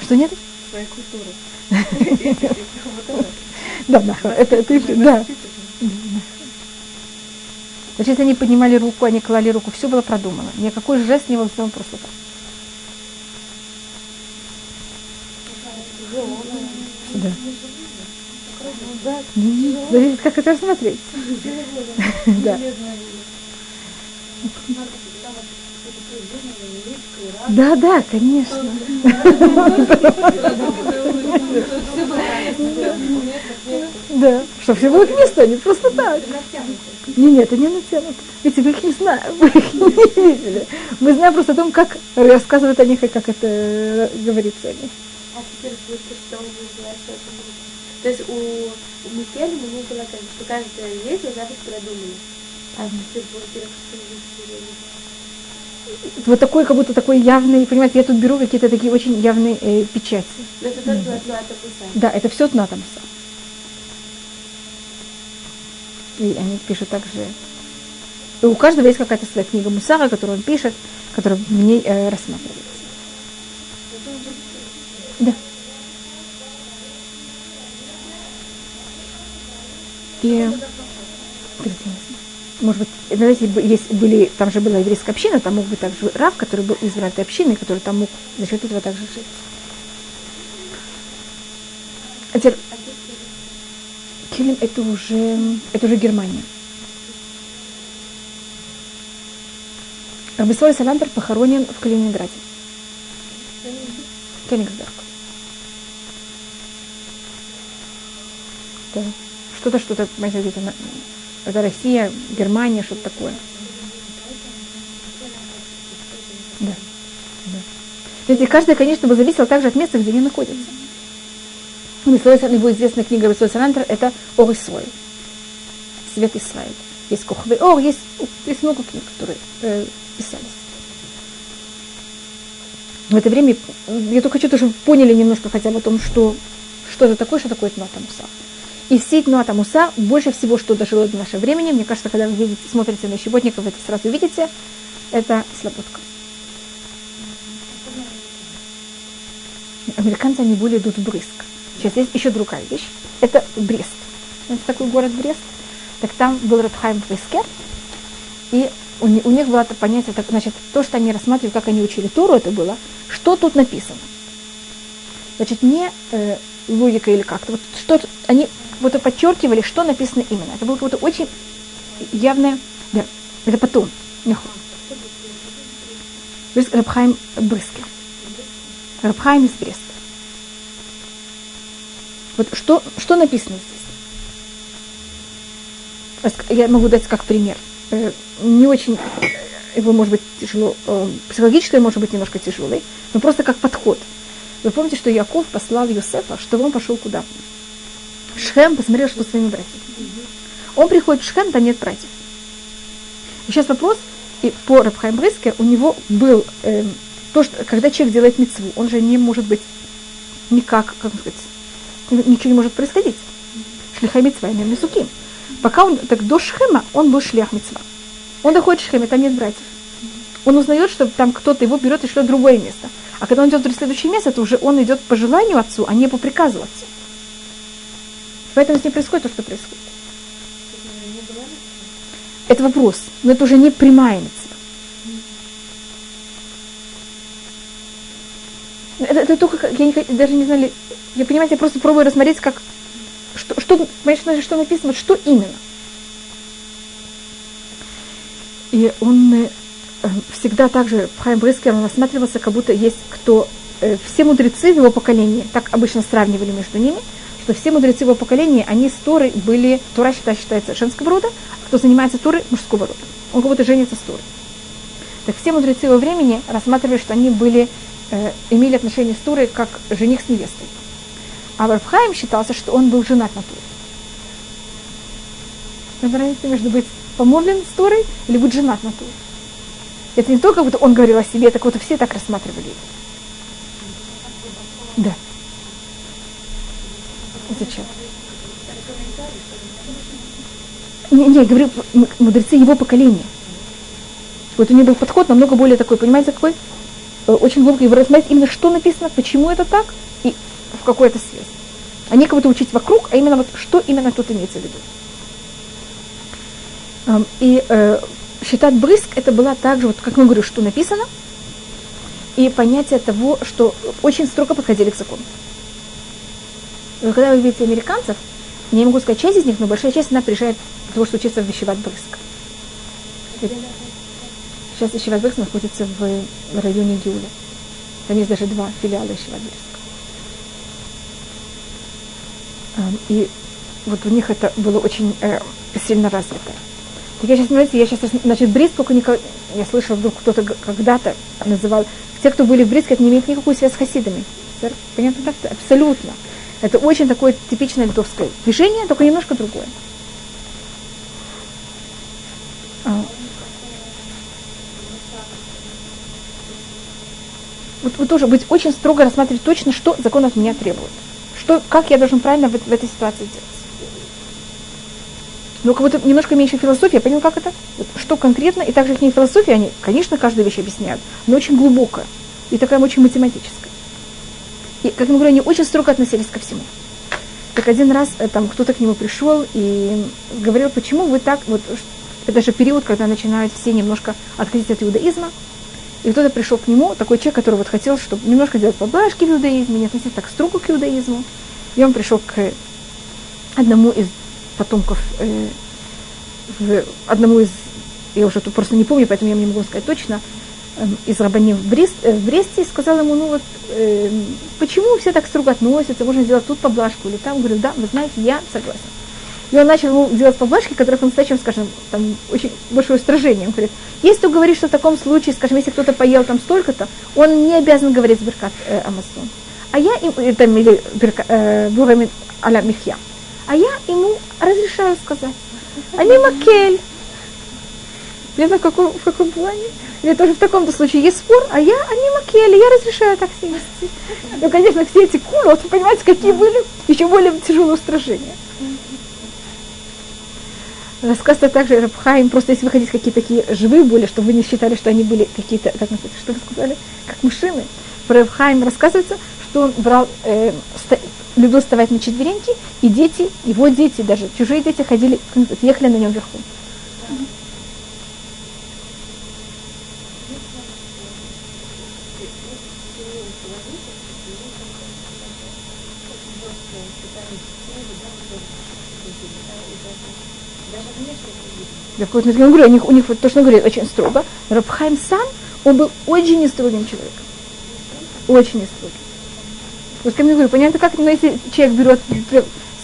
Что нет? Своей культуры. Да, да, это, и- да. Значит, если они поднимали руку, они клали руку, все было продумано. Никакой жест не был сделан просто так. Да. Зависит, как это рассмотреть. Да. Да, да, конечно. Да, что все было к месту, а не просто так. Не, нет, это не натянуто. Ведь мы их не знаем, мы их не видели. Мы знаем просто о том, как рассказывают о них и как это э, говорится о них. А теперь будет, что называется это будет. То есть у, у Микеля у него было как бы, каждая должна быть продумана. А в Петербурге Вот такой, как будто такой явный, понимаете, я тут беру какие-то такие очень явные э, печати. Но это тоже одно от Апуса. Да, это все на Тамса. И они пишут также... И у каждого есть какая-то своя книга Мусара, которую он пишет, которая в ней э, рассматривается. Да. И... Может быть, знаете, бы- есть, были, там же была еврейская община, там мог быть также Рав, который был избран этой общиной, который там мог за счет этого также жить. А теперь, Келем это уже, это уже Германия. Рабисоль Салантер похоронен в Калининграде. Кенигсберг. Что-то, что-то, на- это Россия, Германия, что-то такое. Да. да. Ведь каждая, конечно, бы зависела также от места, где они находятся. Ну, одной стороны, его известная книга Русой Санантер – это Ор Исраиль, Свет Исраиль. Есть Кохвей Ор, есть, есть много книг, которые э, писались. В это время я только хочу, чтобы поняли немножко хотя бы о том, что, что это такое, что такое Тнуата Муса. И сеть Тнуата Муса больше всего, что дожило до нашего времени, мне кажется, когда вы видите, смотрите на щеботников, это сразу видите, это слободка. Американцы, они более идут в Брыск. Сейчас есть еще другая вещь. Это Брест. Это такой город Брест. Так там был Редхайм Брискер. И у, у них было это понятие, так, значит, то, что они рассматривали, как они учили Тору, это было, что тут написано. Значит, не э, логика или как-то. Вот что они вот подчеркивали, что написано именно. Это было какое-то очень явное, да, это потом. Рабхайм Брискер. Рабхайм из Бреста. Вот что, что написано здесь? Я могу дать как пример. Э, не очень его может быть тяжело, э, психологически может быть немножко тяжелый, но просто как подход. Вы помните, что Яков послал Юсефа, чтобы он пошел куда? Шхем, посмотрел, что с своими братьями. Он приходит в Шхем, там нет братьев. И сейчас вопрос, и по Рабхайм Бриске у него был э, то, что когда человек делает мецву, он же не может быть никак, как сказать, ничего не может происходить. Шлиха мецва, имеем суким. Пока он, так до Шхема, он был шлях мецва. Он доходит в Шхеме, там нет братьев. Он узнает, что там кто-то его берет и шлет в другое место. А когда он идет в следующее место, то уже он идет по желанию отцу, а не по приказу отцу. Поэтому с ним происходит то, что происходит. Это вопрос, но это уже не прямая мецва. Это, это только, я не, даже не знаю, я понимаете, я просто пробую рассмотреть, как, что, что, понимаешь, что написано, что именно. И он э, всегда также, Хайм Брискер, он рассматривался, как будто есть кто, э, все мудрецы в его поколении, так обычно сравнивали между ними, что все мудрецы его поколения, они с Торой были, Тора считается, женского рода, а кто занимается Торой мужского рода. Он как будто женится с Торой. Так все мудрецы его времени рассматривали, что они были э, имели отношения с Турой как жених с невестой. А Варфхайм считался, что он был женат на Туре. Это разница между быть помолвлен с Турой или быть женат на Туре. Это не только вот он говорил о себе, так вот все так рассматривали его. Да. Зачем? Не, не, я говорю, мудрецы его поколения. Вот у него был подход намного более такой, понимаете, какой? Э, очень глубоко его рассмотреть именно что написано, почему это так и в какой то связь. А не кого-то учить вокруг, а именно вот что именно тут имеется в виду. И э, считать брызг это была также, вот как мы говорю, что написано, и понятие того, что очень строго подходили к закону. Но когда вы видите американцев, я не могу сказать часть из них, но большая часть, она приезжает для того, чтобы учиться вещевать брызг. Сейчас Брикс находится в районе Гиуля. Там есть даже два филиала Ишиват Брикс. И вот у них это было очень э, сильно развито. Так я сейчас, знаете, я сейчас, значит, Бриск, только никогда, я слышала, вдруг кто-то когда-то называл, те, кто были в Бриске, это не имеет никакую связь с хасидами. Понятно так? Абсолютно. Это очень такое типичное литовское движение, только немножко другое. вот, вот тоже быть очень строго рассматривать точно, что закон от меня требует. Что, как я должен правильно в, в этой ситуации делать. Но как будто немножко меньше философии, я понял, как это? Вот, что конкретно, и также их не философия, они, конечно, каждую вещь объясняют, но очень глубокая и такая очень математическая. И, как я говорю, они очень строго относились ко всему. Так один раз э, там кто-то к нему пришел и говорил, почему вы так, вот это же период, когда начинают все немножко отходить от иудаизма, и кто-то пришел к нему, такой человек, который вот хотел, чтобы немножко делать поблажки в иудаизме, не относиться так строго к иудаизму. И он пришел к одному из потомков, э, в, одному из, я уже тут просто не помню, поэтому я не могу сказать точно, из рабаним в, Брест, э, в Бресте, и сказал ему, ну вот, э, почему все так строго относятся, можно сделать тут поблажку или там. Говорю, да, вы знаете, я согласен. И он начал ему делать поблажки, которых он стачем, скажем, там очень большое устражение. Он говорит, если ты говоришь, что в таком случае, скажем, если кто-то поел там столько-то, он не обязан говорить Беркат э, Амазон. А я им, э, там, или э, Бурамин аля Михья. А я ему разрешаю сказать. Они макель. Не знаю, в каком, в каком плане. Или тоже в таком-то случае есть спор, а я, они макели, я разрешаю так себя вести. Ну, конечно, все эти кулы, вы понимаете, какие были еще более тяжелые устражения. Рассказывается также Рабхайм, просто если выходить какие-то такие живые боли, чтобы вы не считали, что они были какие-то, как что вы сказали, как мужчины. Про Рабхайм рассказывается, что он брал, э, ста, любил вставать на четвереньки, и дети, его дети, даже чужие дети ходили, ехали на нем вверху. Так вот, я говорю, у них, у них вот то, что он говорит, очень строго. Рабхайм сам, он был очень нестрогим человеком. Очень нестрогим. Вот ко мне говорю, понятно, как, ну, если человек берет,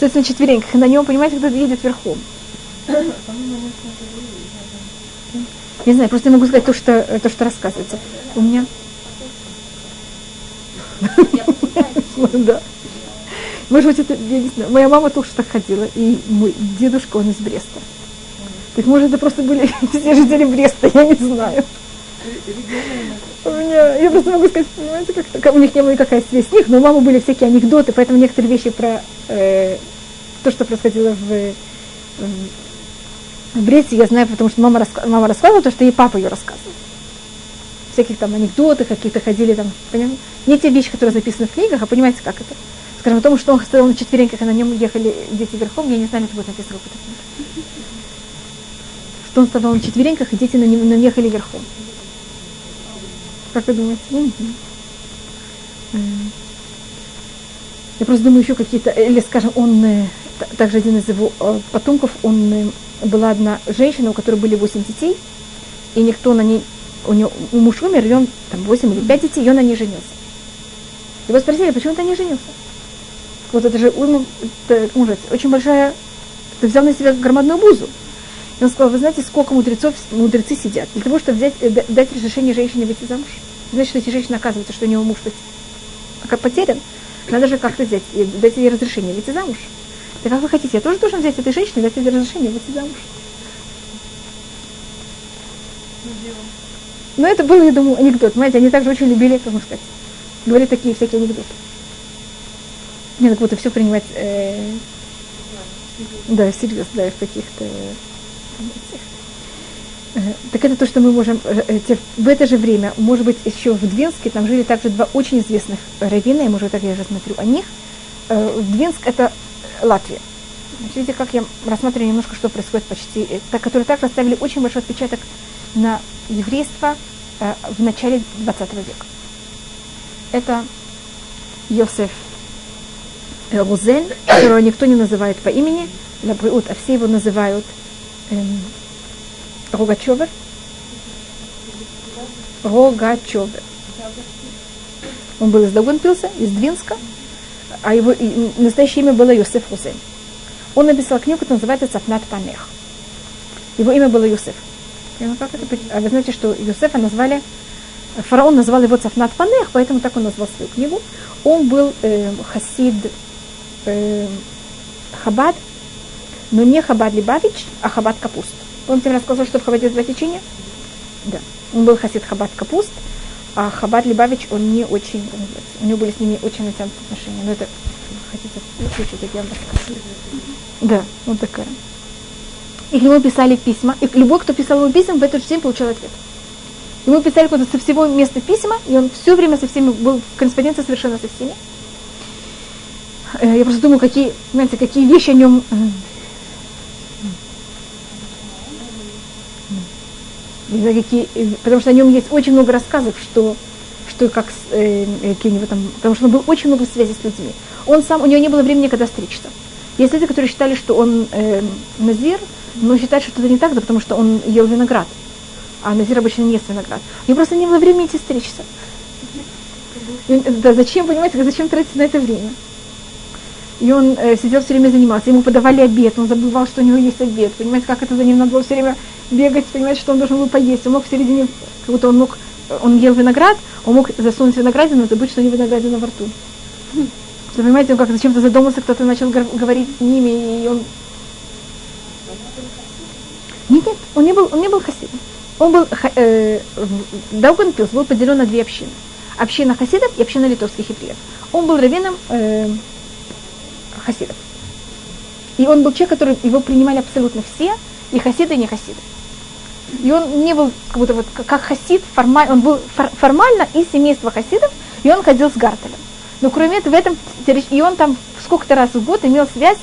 на четвереньках, и на нем, понимаете, кто едет верхом. Не знаю, просто я могу сказать то, что, то, что рассказывается. У меня... Да. Может быть, это, я не знаю, моя мама тоже так ходила, и мой дедушка, он из Бреста. Так может, это просто были все жители Бреста, я не знаю. У меня, я просто могу сказать, понимаете, как у них не было никакая связь с них, но у мамы были всякие анекдоты, поэтому некоторые вещи про э, то, что происходило в, в Бресте, я знаю, потому что мама, раска, мама рассказывала то, что ей папа ее рассказывал. Всяких там анекдоты какие-то ходили там, понимаете? Не те вещи, которые записаны в книгах, а понимаете, как это. Скажем, о том, что он стоял на четвереньках, и на нем ехали дети верхом, я не знаю, это будет написано в этой что он вставал на четвереньках, и дети на нем, на нем ехали верхом. Как вы думаете? Я просто думаю, еще какие-то, или, скажем, он, э, также один из его э, потомков, он, э, была одна женщина, у которой были восемь детей, и никто на ней, у него, у муж умер, и он, там, восемь или пять детей, и он на ней женился. Его спросили, почему ты не женился? Вот это же, ему, это, очень большая, ты взял на себя громадную бузу. И он сказал, вы знаете, сколько мудрецов, мудрецы сидят для того, чтобы взять, э, дать разрешение женщине выйти замуж. Значит, что эти женщины оказывается, что у него муж как потерян, надо же как-то взять и дать ей разрешение выйти замуж. Так как вы хотите, я тоже должен взять этой женщине дать ей разрешение выйти замуж. Но это был, я думаю, анекдот. Понимаете, они также очень любили, как можно сказать, говорить такие всякие анекдоты. Не, так вот и все принимать, э, да, серьезно, да, в каких-то так это то, что мы можем э, в это же время, может быть, еще в Двинске, там жили также два очень известных раввина, я, может, так я же смотрю о них. Э, Двинск – это Латвия. Значит, видите, как я рассматриваю немножко, что происходит почти, которые также оставили очень большой отпечаток на еврейство в начале 20 века. Это Йосеф Рузель, которого никто не называет по имени, а все его называют эм, Рогачевер. Рогачевер. Он был из Даугенпилса, из Двинска, а его настоящее имя было Йосеф Хусейн. Он написал книгу, которая называется «Цафнат Панех». Его имя было Йосеф. Как это? А вы знаете, что Йосефа назвали, фараон назвал его Цафнат Панех, поэтому так он назвал свою книгу. Он был э, хасид э, Хабад, но не Хабад Либавич, а Хабад Капуст. Помните, я рассказывала, что в Хабаде два течения? Да. Он был хасид Хабад Капуст, а Хабад Либавич, он не очень, у него были с ними очень натянутые отношения. Но это, хотите, чуть-чуть, я вам расскажу. Да, вот такая. И к нему писали письма, и любой, кто писал ему письма, в этот же день получал ответ. Ему писали куда-то со всего места письма, и он все время со всеми был в корреспонденции совершенно со всеми. Э, я просто думаю, какие, знаете, какие вещи о нем э, потому что о нем есть очень много рассказов, что, что как э, какие-нибудь там, потому что он был очень много связей с людьми. Он сам, у него не было времени, когда стричься. Есть люди, которые считали, что он э, назир, но считают, что это не так, да, потому что он ел виноград. А назир обычно не ест виноград. У него просто не было времени идти стричься. Да, зачем, понимаете, зачем тратить на это время? И он э, сидел все время занимался. Ему подавали обед, он забывал, что у него есть обед. Понимаете, как это за ним надо было все время бегать, понимаете, что он должен был поесть. Он мог в середине, как будто он мог, он ел виноград, он мог засунуть виноградину, но забыть, что не виноградина во рту. Что, понимаете, он как зачем-то задумался, кто-то начал говорить с ними, и он... Нет, нет, он не был, он не был хасидом. Он был, э, Даугенпилс был поделен на две общины. Община хасидов и община литовских евреев. Он был раввином э, хасидов. И он был человек, который его принимали абсолютно все, и хасиды, и не хасиды. И он не был как будто вот как хасид, формаль, он был фор, формально из семейства хасидов, и он ходил с Гартелем. Но кроме этого, в этом, и он там сколько-то раз в год имел связь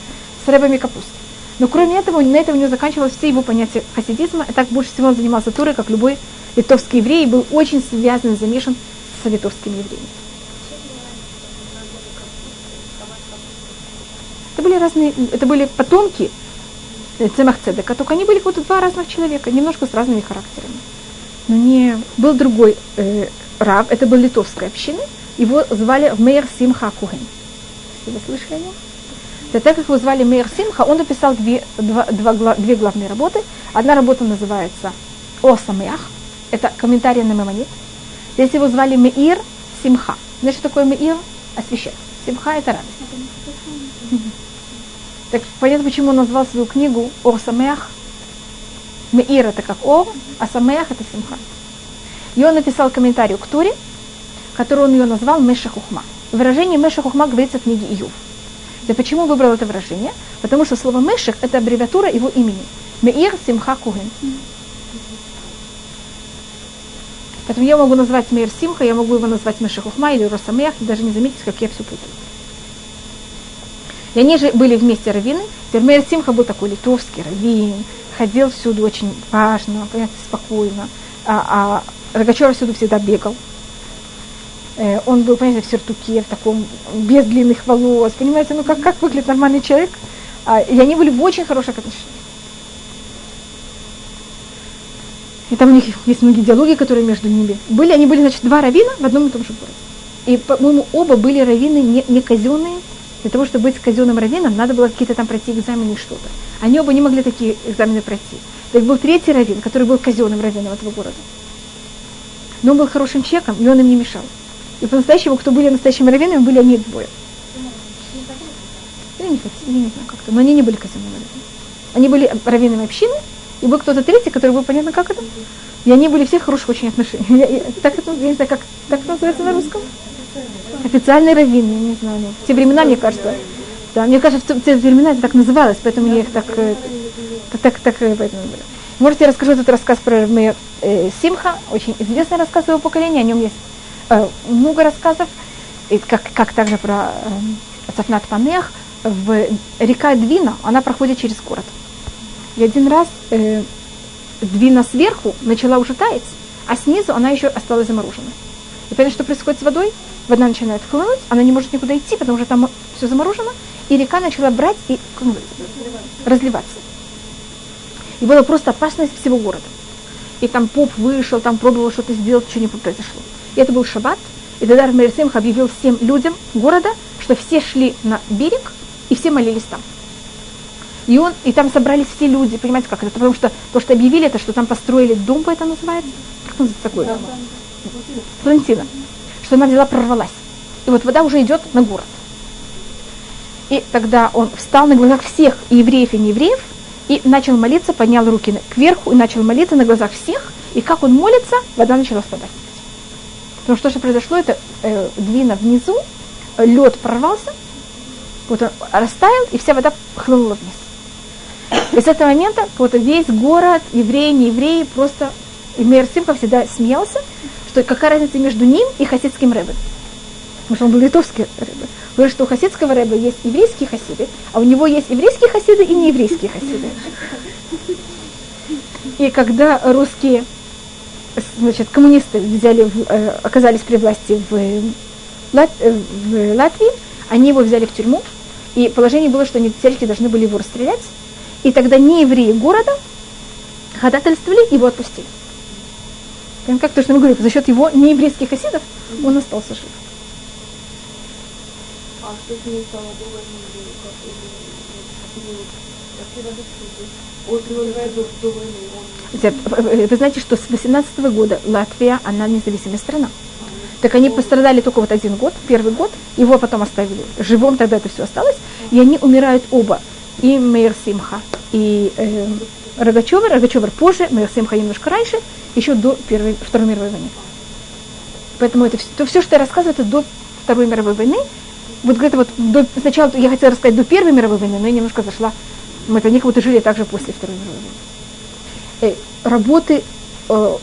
с рыбами капусты. Но кроме этого, на этом у него заканчивалось все его понятия хасидизма. И так больше всего он занимался Турой, как любой литовский еврей, и был очень связан, замешан с литовскими евреями. Это были разные, это были потомки Цемах Цедека, только они были вот два разных человека, немножко с разными характерами. Но не был другой э, раб, это был литовская община, его звали Мейер Симха Куген. Вы слышали о нем? Так как его звали Мейер Симха, он написал две, два, два, две главные работы. Одна работа называется О Самеах, это комментарий на Мемонит. Здесь его звали Меир Симха. Что такое Меир? Освещать. Симха – это радость. Так понятно, почему он назвал свою книгу Ор Самеах. Меир это как Ор, а Самеах это Симха. И он написал комментарий к Туре, который он ее назвал Меша Хухма. Выражение Меша Хухма говорится в книге Июв. И почему выбрал это выражение? Потому что слово Мешек это аббревиатура его имени. Меир Симха Куген. Поэтому я могу назвать Мейр Симха, я могу его назвать Мешахухма или Росамех, и даже не заметить, как я все путаю. И они же были вместе раввины. Теперь Симха был такой литовский раввин, ходил всюду очень важно, понятно, спокойно. А, а Рогачев всюду всегда бегал. Э, он был, понимаете, в сюртуке, в таком, без длинных волос. Понимаете, ну как, как выглядит нормальный человек? А, и они были в очень хороших отношениях. И там у них есть многие диалоги, которые между ними были. Они были, значит, два равина в одном и том же городе. И, по-моему, оба были раввины не, не казенные, для того, чтобы быть казенным раввином, надо было какие-то там пройти экзамены и что-то. Они оба не могли такие экзамены пройти. Так был третий раввин, который был казенным раввином этого города. Но он был хорошим человеком, и он им не мешал. И по-настоящему, кто были настоящими раввинами, были они двое. Или не хотели, я не знаю как-то, но они не были казенными раввинами. Они были раввинами общины, и был кто-то третий, который был понятно, как это. И они были все в хороших очень отношениях. Я, я, так это, я не знаю, как так это называется на русском. Официальный раввин, я не знаю. В те времена, мне кажется, да, мне кажется, в те времена это так называлось, поэтому я их так, э, так, так, э, поэтому Может, я расскажу этот рассказ про Мейер э, Симха, очень известный рассказ его поколения, о нем есть э, много рассказов, и как, как также про э, Цафнат Панех. В река Двина, она проходит через город. И один раз э, Двина сверху начала уже таять, а снизу она еще осталась заморожена. И понятно, что происходит с водой? Вода начинает хлынуть, она не может никуда идти, потому что там все заморожено, и река начала брать и разливаться. И была просто опасность всего города. И там поп вышел, там пробовал что-то сделать, что не произошло. И это был шаббат, и тогда Мейрсимх объявил всем людям города, что все шли на берег, и все молились там. И, он, и там собрались все люди, понимаете, как это? Потому что то, что объявили, это что там построили дом, это называется? Как называется такое? Флорентина. Что она взяла, прорвалась. И вот вода уже идет на город. И тогда он встал на глазах всех и евреев, и неевреев, и начал молиться, поднял руки кверху и начал молиться на глазах всех. И как он молится, вода начала спадать. Потому что то, что произошло, это э, двина внизу, лед прорвался, вот он растаял, и вся вода хлынула вниз. И с этого момента вот весь город, евреи, не евреи, просто и Мейер Симха всегда смеялся, что какая разница между ним и хасидским рэбом. Потому что он был литовский рэбе. Говорит, что у хасидского рэба есть еврейские хасиды, а у него есть еврейские хасиды и нееврейские хасиды. И когда русские значит, коммунисты взяли, э, оказались при власти в, Лат, э, в Латвии, они его взяли в тюрьму, и положение было, что они всячески должны были его расстрелять, и тогда не евреи города ходатайствовали, его отпустили. Прям как то, что мы говорим, за счет его нееврейских хасидов он остался жив. А что с стало. Вы знаете, что с 18 года Латвия, она независимая страна. Так они пострадали только вот один год, первый год, его потом оставили живым, тогда это все осталось, и они умирают оба, и Мейр Симха, и э, Рогачевер, Рогачевер позже, Мейр Симха немножко раньше, еще до первой, Второй мировой войны. Поэтому это то, все, что я рассказываю, это до Второй мировой войны. Вот где-то вот до, сначала я хотела рассказать до Первой мировой войны, но я немножко зашла. Мы это них вот и жили также после Второй мировой войны. Э, работы э,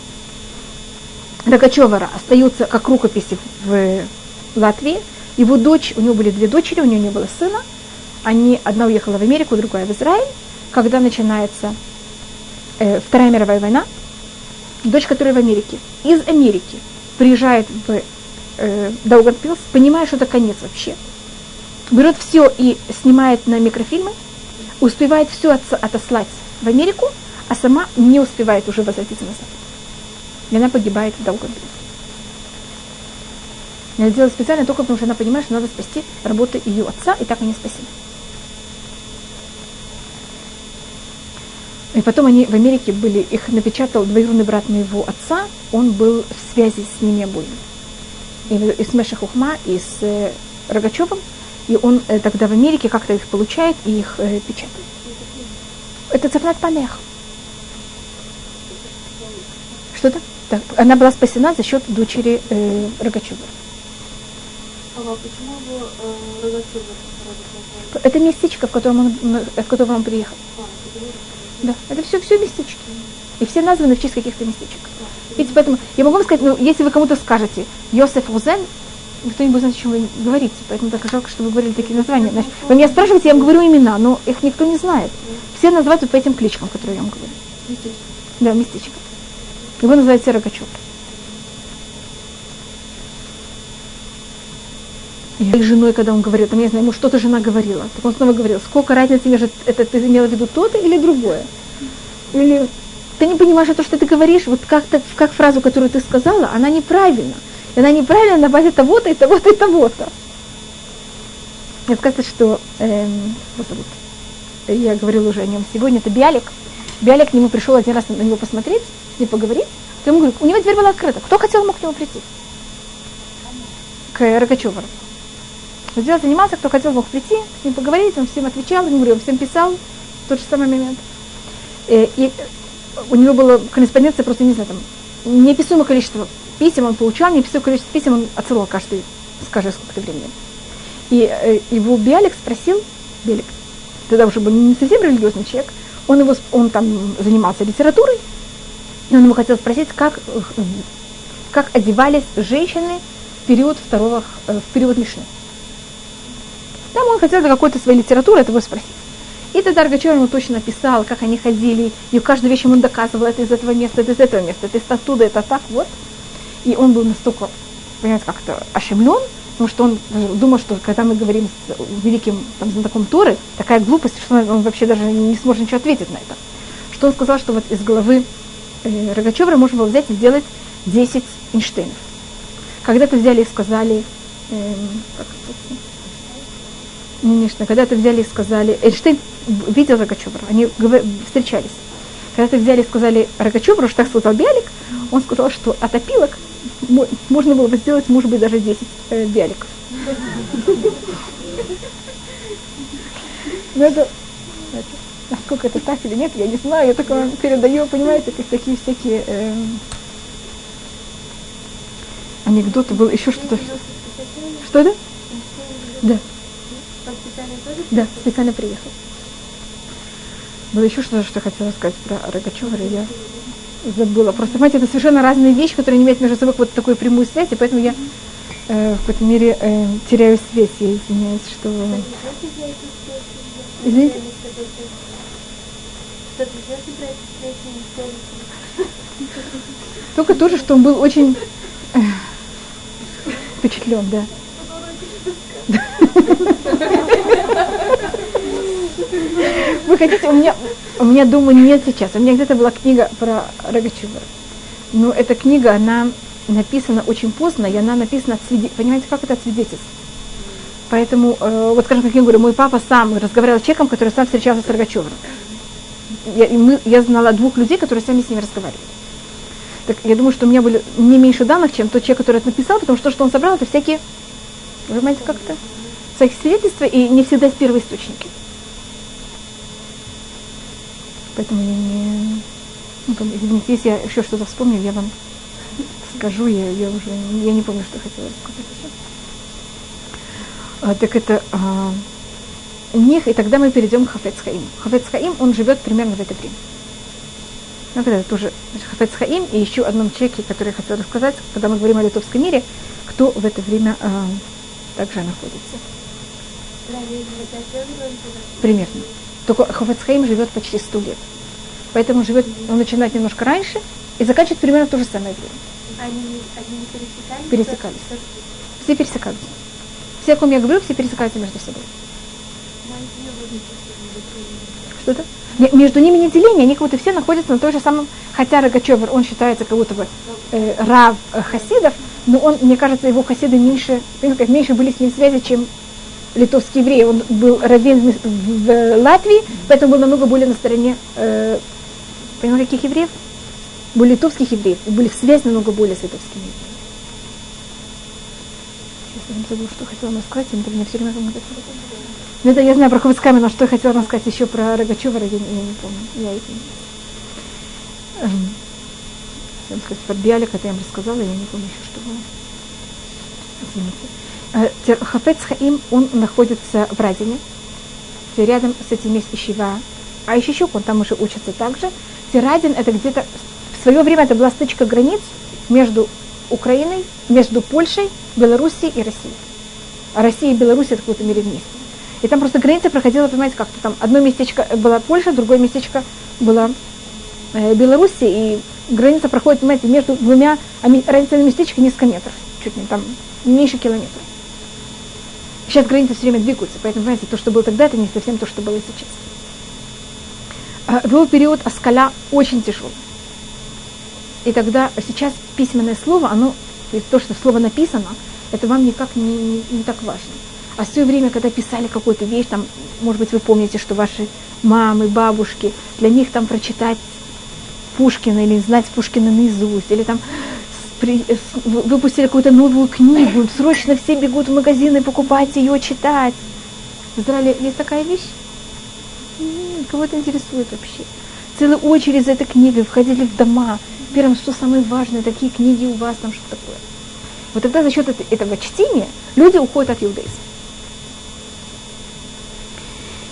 Рогачевара остаются как рукописи в Латвии. Его дочь, у него были две дочери, у него не было сына. Они, одна уехала в Америку, другая в Израиль. Когда начинается э, Вторая мировая война, дочь, которая в Америке, из Америки приезжает в э, Даугавпилс, понимая, что это конец вообще. Берет все и снимает на микрофильмы, успевает все отослать в Америку, а сама не успевает уже возвратиться назад. И она погибает в долгом Она делает специально только потому, что она понимает, что надо спасти работы ее отца, и так они спасены. И потом они в Америке были, их напечатал двоюродный брат моего отца, он был в связи с ними обоими. И, и с Меша Хухма, и с э, Рогачевым, и он э, тогда в Америке как-то их получает и их э, печатает. Это Цафнат Панех. Что-то? Так, она была спасена за счет дочери э, Рогачева. А почему его э, Рогачева Это местечко, в котором он, в котором он приехал. А, да, это все, все местечки. И все названы в честь каких-то местечек. Видите, поэтому я могу вам сказать, ну, если вы кому-то скажете Йосеф Рузен, никто не будет знать, о чем вы говорите. Поэтому так жалко, что вы говорили такие названия. Значит, вы меня спрашиваете, я вам говорю имена, но их никто не знает. Все называют по этим кличкам, которые я вам говорю. Местечко. Да, местечко. Его называют Рогачев. Я их женой, когда он говорил, там, я знаю, ему что-то жена говорила. Так он снова говорил, сколько разницы между, это ты имела в виду то-то или другое? Или ты не понимаешь, то, что ты говоришь, вот как-то, как фразу, которую ты сказала, она неправильна. И она неправильна на базе того-то и того-то и того-то. Мне сказать, что эм, зовут? я говорила уже о нем сегодня, это Биалик. Биалик к нему пришел один раз на него посмотреть, ним поговорить, то ему говорю, у него дверь была открыта. Кто хотел, мог к нему прийти? К Рогачеву. Он дело занимался, кто хотел, мог прийти, с ним поговорить, он всем отвечал, ему говорю, он всем писал в тот же самый момент. И, э, и у него была корреспонденция просто, не знаю, там, неописуемое количество писем он получал, неописуемое количество писем он отсылал каждый, скажи, сколько-то времени. И э, его Биалик спросил, Белик, тогда уже был не совсем религиозный человек, он, его, он там занимался литературой, и он ему хотел спросить, как, как одевались женщины в период второго, э, в период Мишны. Там он хотел за какой-то своей литературы этого спросить. И тогда Рогачев ему точно написал, как они ходили, и каждую вещь ему доказывал, это из этого места, это из этого места, это из оттуда, это так, вот. И он был настолько, понимаете, как-то ошеломлен, потому что он думал, что когда мы говорим с великим там, знатоком Торы, такая глупость, что он вообще даже не сможет ничего ответить на это. Что он сказал, что вот из головы э, можно было взять и сделать 10 Эйнштейнов. Когда-то взяли и сказали, э, как это, Конечно, когда-то взяли и сказали, Эйнштейн видел Рогачевра, они встречались. Когда-то взяли и сказали Рогачевру, что так сказал Биалик, он сказал, что от опилок можно было бы сделать, может быть, даже 10 э, биаликов. Но это, это, насколько это так или нет, я не знаю, я только вам передаю, понимаете, как такие всякие э, анекдоты, было еще что-то. Что это? Да. Да, специально приехал. Было еще что-то, что я хотела сказать про Рогачева, я забыла. Просто, понимаете, это совершенно разные вещи, которые не имеют между собой вот такую прямую связь, и поэтому я э, в какой-то мере э, теряю связь, я извиняюсь, что... Извините? Только тоже, что он был очень э, впечатлен, да. Вы хотите, у меня, у меня дома нет сейчас. У меня где-то была книга про Рогачева. Но эта книга, она написана очень поздно, и она написана от свидетельств. Понимаете, как это от свидетельств? Поэтому, э, вот скажем, как я говорю, мой папа сам разговаривал с человеком, который сам встречался с Рогачевым. Я, и мы, я знала двух людей, которые сами с ним разговаривали. Так я думаю, что у меня были не меньше данных, чем тот человек, который это написал, потому что то, что он собрал, это всякие, понимаете, как это? Всякие свидетельства и не всегда с первоисточники. Поэтому я не... Ну, извините, если я еще что-то вспомню, я вам скажу, я, я уже я не помню, что хотела сказать еще. А, так это а, них, и тогда мы перейдем к Хафецхаим. Хафецхаим, он живет примерно в это время. Ну, это тоже Хафецхаим и еще одном человеке, который я хотела рассказать, когда мы говорим о литовском мире, кто в это время а, также находится. Примерно. Только Хафецхаим живет почти сто лет. Поэтому живет, он начинает немножко раньше и заканчивает примерно в то же самое время. Они, они пересекались? Пересекались. Все пересекались. Все, о ком я говорю, все пересекаются между собой. Что-то? Между ними не деление, они как будто все находятся на той же самом, хотя Рогачевер, он считается как будто бы э, рав э, хасидов, но он, мне кажется, его хасиды меньше, как меньше были с ним связи, чем литовский еврей. Он был раввин в, Латвии, поэтому был намного более на стороне, э, понимаете, каких евреев? Были литовских евреев, были в связи намного более с литовскими евреями. Сейчас я забыл, что хотела рассказать, и мне все время ну, это я знаю про Ховицками, но что я хотела рассказать еще про Рогачева, я, я не помню. Я это... Эм, хотела сказать, про Биалик, это я вам рассказала, я не помню еще, что было. Извините. Э, Хафец Хаим, он находится в Радине, рядом с этим есть Ищева, а еще Щук, он там уже учится также. Тирадин это где-то, в свое время это была стычка границ между Украиной, между Польшей, Белоруссией и Россией. А Россия и Беларусь это какой-то мере вместе. И там просто граница проходила, понимаете, как-то там одно местечко была Польша, другое местечко была э, Белоруссия, и граница проходит, понимаете, между двумя, а разница местечко несколько метров, чуть не там, меньше километра. Сейчас границы все время двигаются, поэтому, понимаете, то, что было тогда, это не совсем то, что было сейчас. А, был период Аскаля очень тяжелый. И тогда сейчас письменное слово, оно, то есть то, что слово написано, это вам никак не, не, не так важно. А в свое время, когда писали какую-то вещь, там, может быть, вы помните, что ваши мамы, бабушки, для них там прочитать Пушкина или знать Пушкина наизусть, или там при, выпустили какую-то новую книгу, срочно все бегут в магазины покупать ее, читать. В Израиле есть такая вещь? Кого это интересует вообще? Целая очередь за этой книгой, входили в дома. Первым, что самое важное, такие книги у вас, там что такое. Вот тогда за счет этого чтения люди уходят от иудаизма.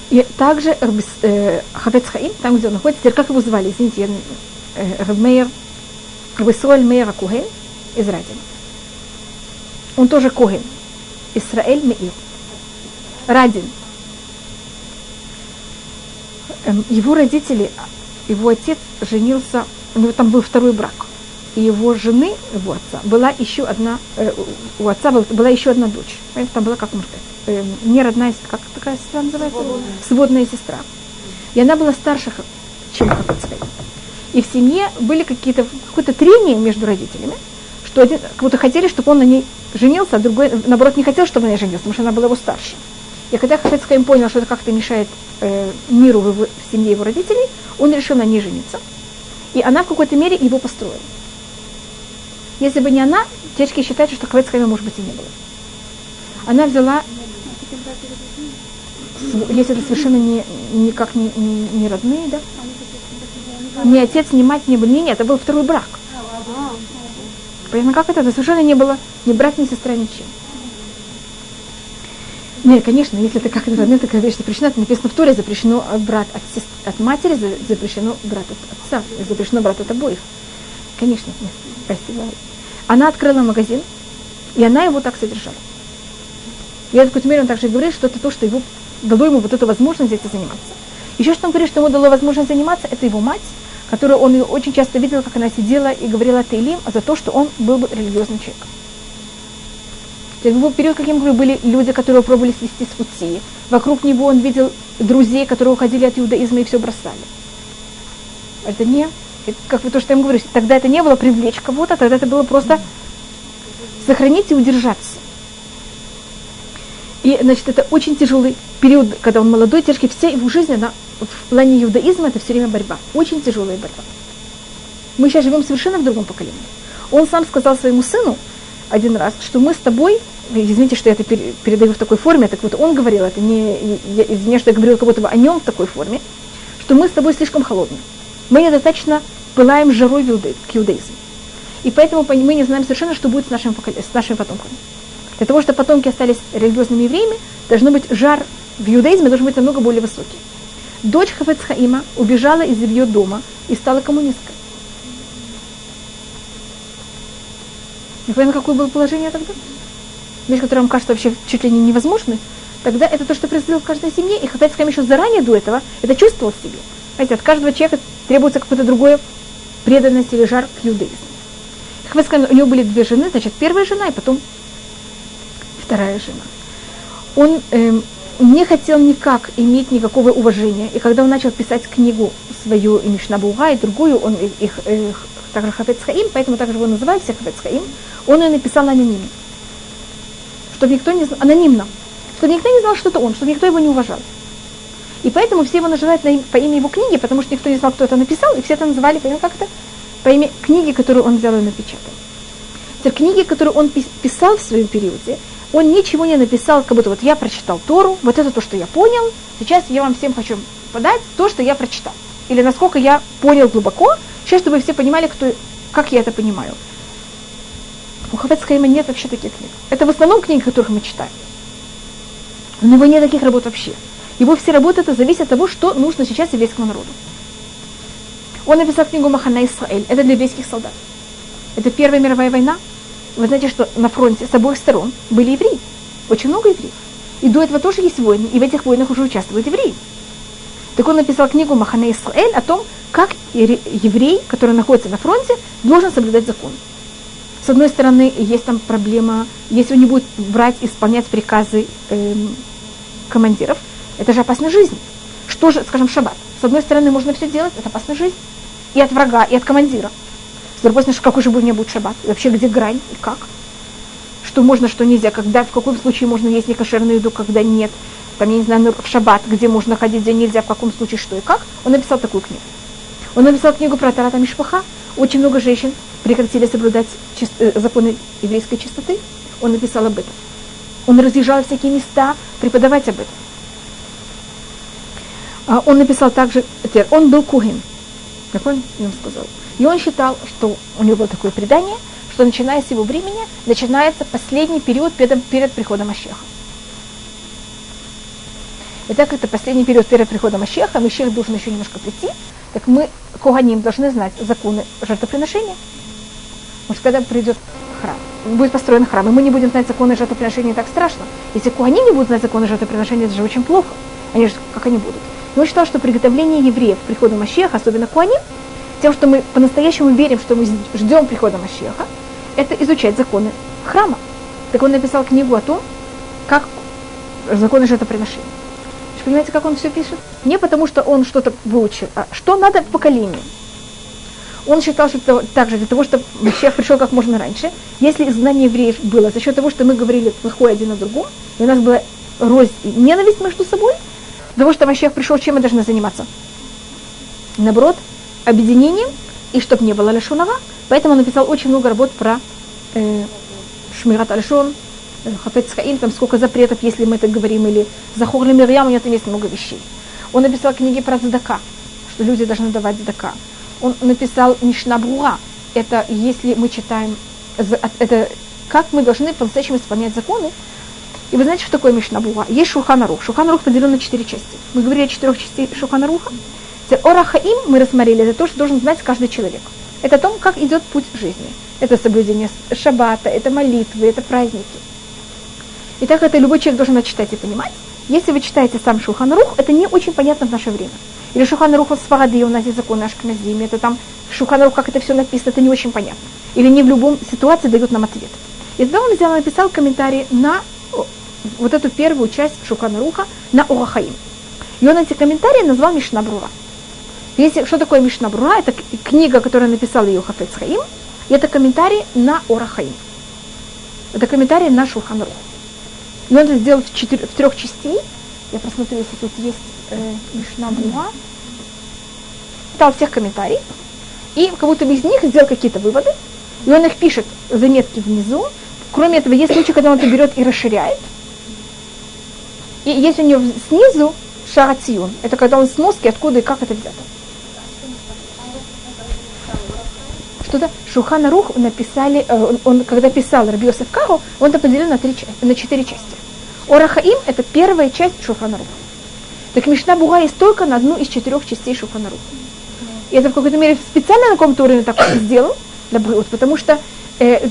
И также э, Хафец Хаим, там, где он находится, как его звали, извините, э, Рабмейер, Рабисроль Мейер Куген из Радина. Он тоже Коген. Исраэль Меир. Радин. Эм, его родители, его отец женился, у него там был второй брак. И его жены, его отца, была еще одна, э, у отца была, была еще одна дочь. Там была, как можно сказать, э, не родная, как такая сестра называется? Сводная. Сводная сестра. И она была старше, чем Хафицкая. И в семье были какие-то, какое-то трение между родителями, что один, как будто хотели, чтобы он на ней женился, а другой, наоборот, не хотел, чтобы он на ней женился, потому что она была его старше. И когда Хафицкая понял, что это как-то мешает э, миру в, его, в семье его родителей, он решил на ней жениться. И она в какой-то мере его построила. Если бы не она, течки считают, что Хафицкая, может быть, и не было. Она взяла если это совершенно не, никак не, не, не родные, да? Ни отец, ни мать не были. Нет, это был второй брак. Понятно, как это? Это совершенно не было ни брат, ни сестра, ничем. Нет, конечно, если это как-то родные, такая вещь запрещена, это написано в Торе, запрещено брат от, сест... от матери, запрещено брат от отца, запрещено брат от обоих. Конечно, нет, прости, Она открыла магазин, и она его так содержала. Я в какой-то он также говорит, что это то, что его дало ему вот эту возможность этим заниматься. Еще что он говорит, что ему дало возможность заниматься, это его мать, которую он очень часто видел, как она сидела и говорила Тейлим за то, что он был бы религиозным человеком. В его период, как я говорю, были люди, которые пробовали свести с пути. Вокруг него он видел друзей, которые уходили от иудаизма и все бросали. Это не, как вы то, что я им говорю, тогда это не было привлечь кого-то, тогда это было просто сохранить и удержаться. И, значит, это очень тяжелый период, когда он молодой, тяжкий. Вся его жизнь, она в плане иудаизма, это все время борьба. Очень тяжелая борьба. Мы сейчас живем совершенно в другом поколении. Он сам сказал своему сыну один раз, что мы с тобой, извините, что я это передаю в такой форме, так вот он говорил, это не, я, извините, что я говорил как будто бы о нем в такой форме, что мы с тобой слишком холодны. Мы недостаточно пылаем жарой к иудаизму. И поэтому мы не знаем совершенно, что будет с, нашим, с нашими потомками. Для того, чтобы потомки остались религиозными евреями, должно быть жар в иудаизме должен быть намного более высокий. Дочь Хафецхаима убежала из ее дома и стала коммунисткой. Не понятно, какое было положение тогда? Вещь, которая вам кажется вообще чуть ли не невозможной, тогда это то, что происходило в каждой семье, и Хафецхаим еще заранее до этого это чувствовал в себе. Знаете, от каждого человека требуется какое-то другое преданность или жар к иудаизму. Хафецхаим, у него были две жены, значит, первая жена и потом вторая жена. Он эм, не хотел никак иметь никакого уважения. И когда он начал писать книгу свою и Мишнабуга, и другую, он их, их, их также Хафец Хаим, поэтому также его называют все Хафец Хаим, он ее написал анонимно. Чтобы никто не знал, анонимно. Чтобы никто не знал, что это он, чтобы никто его не уважал. И поэтому все его называют на, по имени его книги, потому что никто не знал, кто это написал, и все это называли по как-то по имени книги, которую он взял и напечатал. Теперь книги, которые он писал в своем периоде, он ничего не написал, как будто вот я прочитал Тору, вот это то, что я понял, сейчас я вам всем хочу подать то, что я прочитал. Или насколько я понял глубоко, сейчас, чтобы все понимали, кто, как я это понимаю. У Хафецкаима нет вообще таких книг. Это в основном книги, которых мы читаем. У него нет таких работ вообще. Его все работы это зависит от того, что нужно сейчас еврейскому народу. Он написал книгу Махана Исраэль. Это для еврейских солдат. Это Первая мировая война. Вы знаете, что на фронте с обоих сторон были евреи. Очень много евреев. И до этого тоже есть войны, и в этих войнах уже участвуют евреи. Так он написал книгу Махане Исраэль о том, как еврей, который находится на фронте, должен соблюдать закон. С одной стороны, есть там проблема, если он не будет брать, исполнять приказы эм, командиров, это же опасная жизнь. Что же, скажем, шаббат? С одной стороны, можно все делать, это опасная жизнь. И от врага, и от командира. С другой стороны, какой же меня будет шаббат? Вообще, где грань и как? Что можно, что нельзя, когда, в каком случае можно есть некошерную еду, когда нет. Там, я не знаю, в шаббат, где можно ходить, где нельзя, в каком случае, что и как. Он написал такую книгу. Он написал книгу про Тарата Мишпаха. Очень много женщин прекратили соблюдать чист, э, законы еврейской чистоты. Он написал об этом. Он разъезжал всякие места преподавать об этом. А он написал также, он был кугин. Как он им сказал? И он считал, что у него было такое предание, что начиная с его времени начинается последний период перед, перед приходом Ашеха. Итак, это последний период перед приходом Ашеха, Машех должен еще немножко прийти, так мы, Коганим, должны знать законы жертвоприношения. Потому что когда придет храм, будет построен храм, и мы не будем знать законы жертвоприношения, так страшно. Если Куаним не будут знать законы жертвоприношения, это же очень плохо. Они же, как они будут? И он считал, что приготовление евреев к приходу Машеха, особенно Куаним, тем, что мы по-настоящему верим, что мы ждем прихода Машеха, это изучать законы храма. Так он написал книгу о том, как законы жертвоприношения. Понимаете, как он все пишет? Не потому, что он что-то выучил, а что надо в поколении. Он считал, что это также для того, чтобы Машех пришел как можно раньше. Если изгнание евреев было за счет того, что мы говорили плохое один о другом, и у нас была рознь и ненависть между собой, для того, что Машех пришел, чем мы должны заниматься? Наоборот, объединением, и чтобы не было лешонова. Поэтому он написал очень много работ про э, Шмират Альшон, э, Хафец Хаим, там сколько запретов, если мы это говорим, или Захор Мирьям, у него там есть много вещей. Он написал книги про Задака, что люди должны давать Задака. Он написал Мишнабруа, это если мы читаем, это как мы должны по-настоящему исполнять законы. И вы знаете, что такое Мишнабура? Есть Шуханарух. Шуханарух поделен на четыре части. Мы говорили о четырех частях Орахаим мы рассмотрели, это то, что должен знать каждый человек. Это о том, как идет путь жизни. Это соблюдение шаббата, это молитвы, это праздники. И так это любой человек должен читать и понимать. Если вы читаете сам Шуханрух, это не очень понятно в наше время. Или Шуханрух с Фарады, у нас есть законы Ашкназим, это там Шуханрух, как это все написано, это не очень понятно. Или не в любом ситуации дают нам ответ. И тогда он взял написал комментарий на вот эту первую часть Шуханруха на Орахаим. И он эти комментарии назвал Мишнабрура. Если, что такое Мишна Брура? Это книга, которую написал ее Хафец Хаим. И это комментарий на Орахаим. Это комментарий на Шулханрух. И он это сделал в, четыре, в трех частей. Я посмотрю, если тут есть э, Мишна Буа. Дал всех комментариев. И как будто бы из них сделал какие-то выводы. И он их пишет, заметки внизу. Кроме этого, есть случаи, когда он это берет и расширяет. И есть у него снизу шарацион. Это когда он сноски, откуда и как это взято. Что-то Шухана Рух написали, э, он, он, когда писал Рабиосов Кару, он это поделил на, три, на четыре части. Орахаим – это первая часть Шухана Руха. Так Мишна Буга есть только на одну из четырех частей Шухана Руха. И это в какой-то мере специально на каком-то уровне так сделал, потому что э,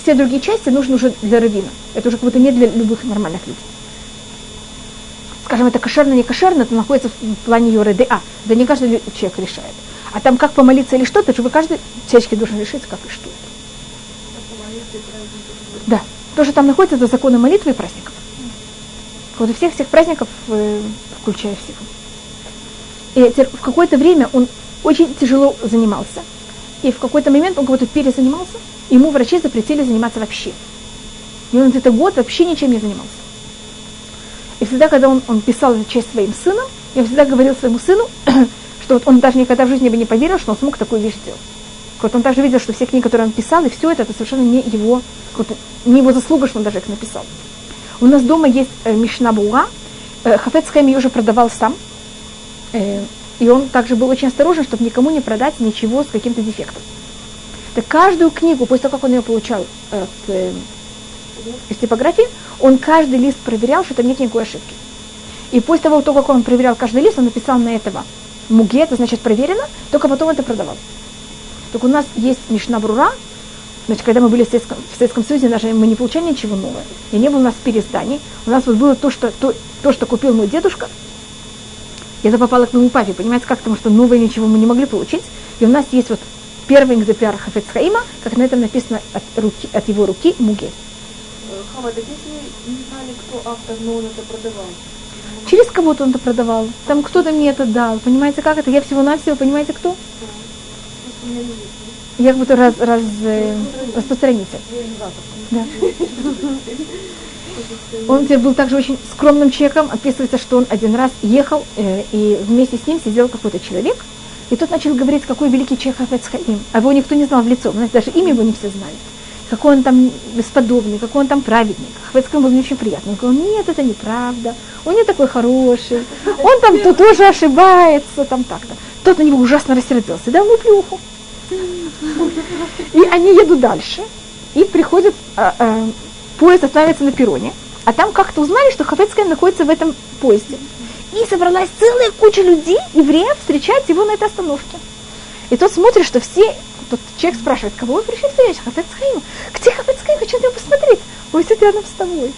все другие части нужны уже для равина. Это уже как будто не для любых нормальных людей скажем, это кошерно, не кошерно, это находится в плане Йоры ДА. Да не каждый человек решает. А там как помолиться или что-то, чтобы каждый человечки должен решить, как и что. Да. То, что там находится, это законы молитвы и праздников. Вот и всех всех праздников, э, включая всех. И в какое-то время он очень тяжело занимался. И в какой-то момент он будто перезанимался. Ему врачи запретили заниматься вообще. И он где-то год вообще ничем не занимался. И всегда, когда он, он писал эту часть своим сыном, я всегда говорил своему сыну, что вот он даже никогда в жизни бы не поверил, что он смог такую вещь сделать. Вот он также видел, что все книги, которые он писал, и все это, это совершенно не его, не его заслуга, что он даже их написал. У нас дома есть э, Мишна Буа, э, Хафет Хайм ее уже продавал сам, э, и он также был очень осторожен, чтобы никому не продать ничего с каким-то дефектом. Так каждую книгу, после того, как он ее получал от э, из типографии, он каждый лист проверял, что там нет никакой ошибки. И после того, как он проверял каждый лист, он написал на этого муге, это значит проверено, только потом это продавал. Так у нас есть Мишна Брура, значит, когда мы были в Советском, в Советском Союзе, даже мы не получали ничего нового. И не было у нас переизданий. У нас вот было то, что, то, то, что купил мой дедушка, и это попало к моему папе, понимаете, как, потому что новое ничего мы не могли получить. И у нас есть вот первый экземпляр Хафецхаима, как на этом написано от, руки, от его руки Муге. Хава, так если не знали, кто автор, но он это продавал. Через кого-то он это продавал. Там кто-то мне это дал. Понимаете, как это? Я всего-навсего, понимаете, кто? Я как будто раз, раз, э, распространитель. Да. Он теперь был также очень скромным человеком. Описывается, что он один раз ехал, э, и вместе с ним сидел какой-то человек. И тот начал говорить, какой великий человек Хафец Хаим. А его никто не знал в лицо. Знаете, даже имя его не все знали какой он там бесподобный, какой он там праведник. Хвецкому был не очень приятно. Он говорил, нет, это неправда, он не такой хороший, он там то тоже ошибается, там так-то. Тот на него ужасно рассердился, дал ему плюху. И они едут дальше, и приходят, а, а, поезд останавливается на перроне, а там как-то узнали, что Хафецкая находится в этом поезде. И собралась целая куча людей, евреев, встречать его на этой остановке. И тот смотрит, что все Тот человек спрашивает, кого вы пришли встретить? Хафецхаим. Где Хафецхаим? Хочу на него посмотреть. Он сидит рядом с тобой.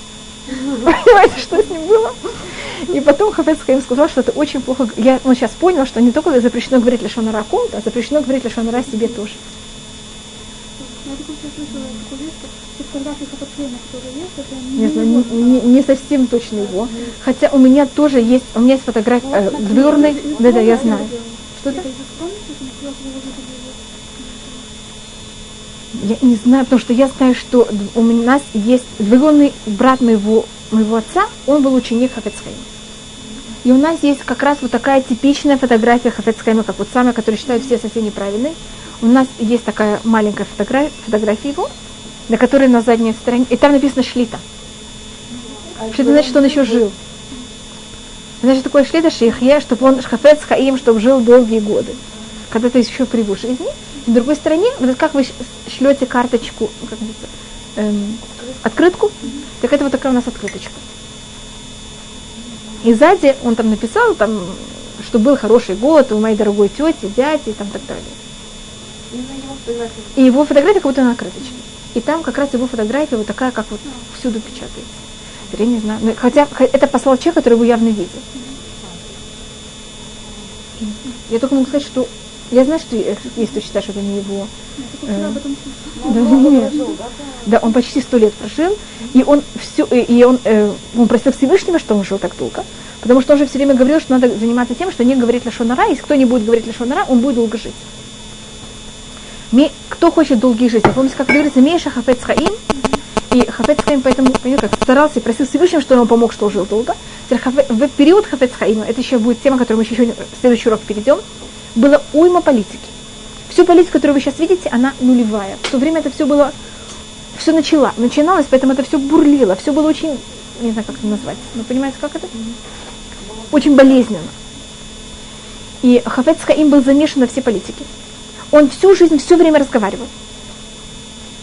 Понимаете, что с ним было? И потом Хафецхаим сказал, что это очень плохо. Я он сейчас понял, что не только запрещено говорить Лешонара о ком-то, а запрещено говорить Лешонара себе тоже. Не знаю, не, не, не совсем точно его. Хотя у меня тоже есть, у меня есть фотография э, дверной, да, да, я знаю. Что-то? Я не знаю, потому что я знаю, что у нас есть двоюродный брат моего, моего отца, он был ученик Хафецхайма. И у нас есть как раз вот такая типичная фотография Хафецхайма, как вот самая, которую считают все совсем неправильной. У нас есть такая маленькая фотография, фотография его, на которой на задней стороне, и там написано Шлита. Что это значит, что он еще жил. Значит, такое Шлита Шейхе, чтобы он Хафец Хаим, чтобы жил долгие годы. Когда ты еще при его жизни. С другой стороне, вот как вы шлете карточку, как эм, открытку, так это вот такая у нас открыточка. И сзади он там написал, там, что был хороший год у моей дорогой тети, дяди и там так далее. И его фотография как будто на открыточке. И там как раз его фотография вот такая, как вот всюду печатается. Я не знаю. Ну, хотя это послал человек, который его явно видел. Я только могу сказать, что я знаю, что есть кто считает, что это не его. Э, да, нет. да, он почти сто лет прожил, и он все, и он, э, он просил Всевышнего, что он жил так долго, потому что он же все время говорил, что надо заниматься тем, что не говорить лошонара, если кто не будет говорить лошонара, он будет долго жить. Кто хочет долгих жизней? Помните, как говорится, Меша Хафец Хаим, И Хафец Хаим поэтому понимаете, как старался и просил Всевышнего, что он помог, что жил долго. В период Хафец Хаима, это еще будет тема, которую мы еще в следующий урок перейдем, было уйма политики. Всю политику, которую вы сейчас видите, она нулевая. В то время это все было, все начало, начиналось, поэтому это все бурлило, все было очень, не знаю, как это назвать, но понимаете, как это? Очень болезненно. И Хафец Хаим был замешан на все политики. Он всю жизнь, все время разговаривал.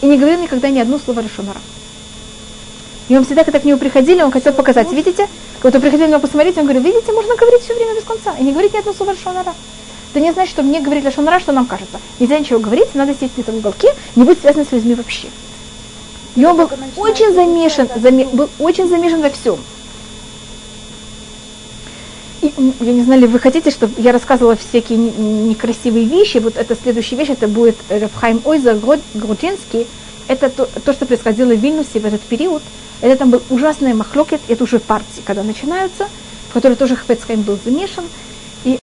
И не говорил никогда ни одно слово Рашонара. И он всегда, когда к нему приходили, он хотел показать, видите? Когда приходили на него посмотреть, он говорил, видите, можно говорить все время без конца. И не говорить ни одно слово Рашонара. Это не значит, что мне говорить Лашонара, что нам кажется. Нельзя ничего говорить, надо сесть где-то в уголке, не быть связанным с людьми вообще. И он был очень замешан, заме, был очень замешан во всем. Я не знаю, ли вы хотите, чтобы я рассказывала всякие некрасивые вещи. Вот это следующая вещь, это будет Рафхайм Ойза Грудинский. Это то, то, что происходило в Вильнюсе в этот период. Это там был ужасный махлокет, это уже партии, когда начинаются, в которой тоже Хафецхайм был замешан.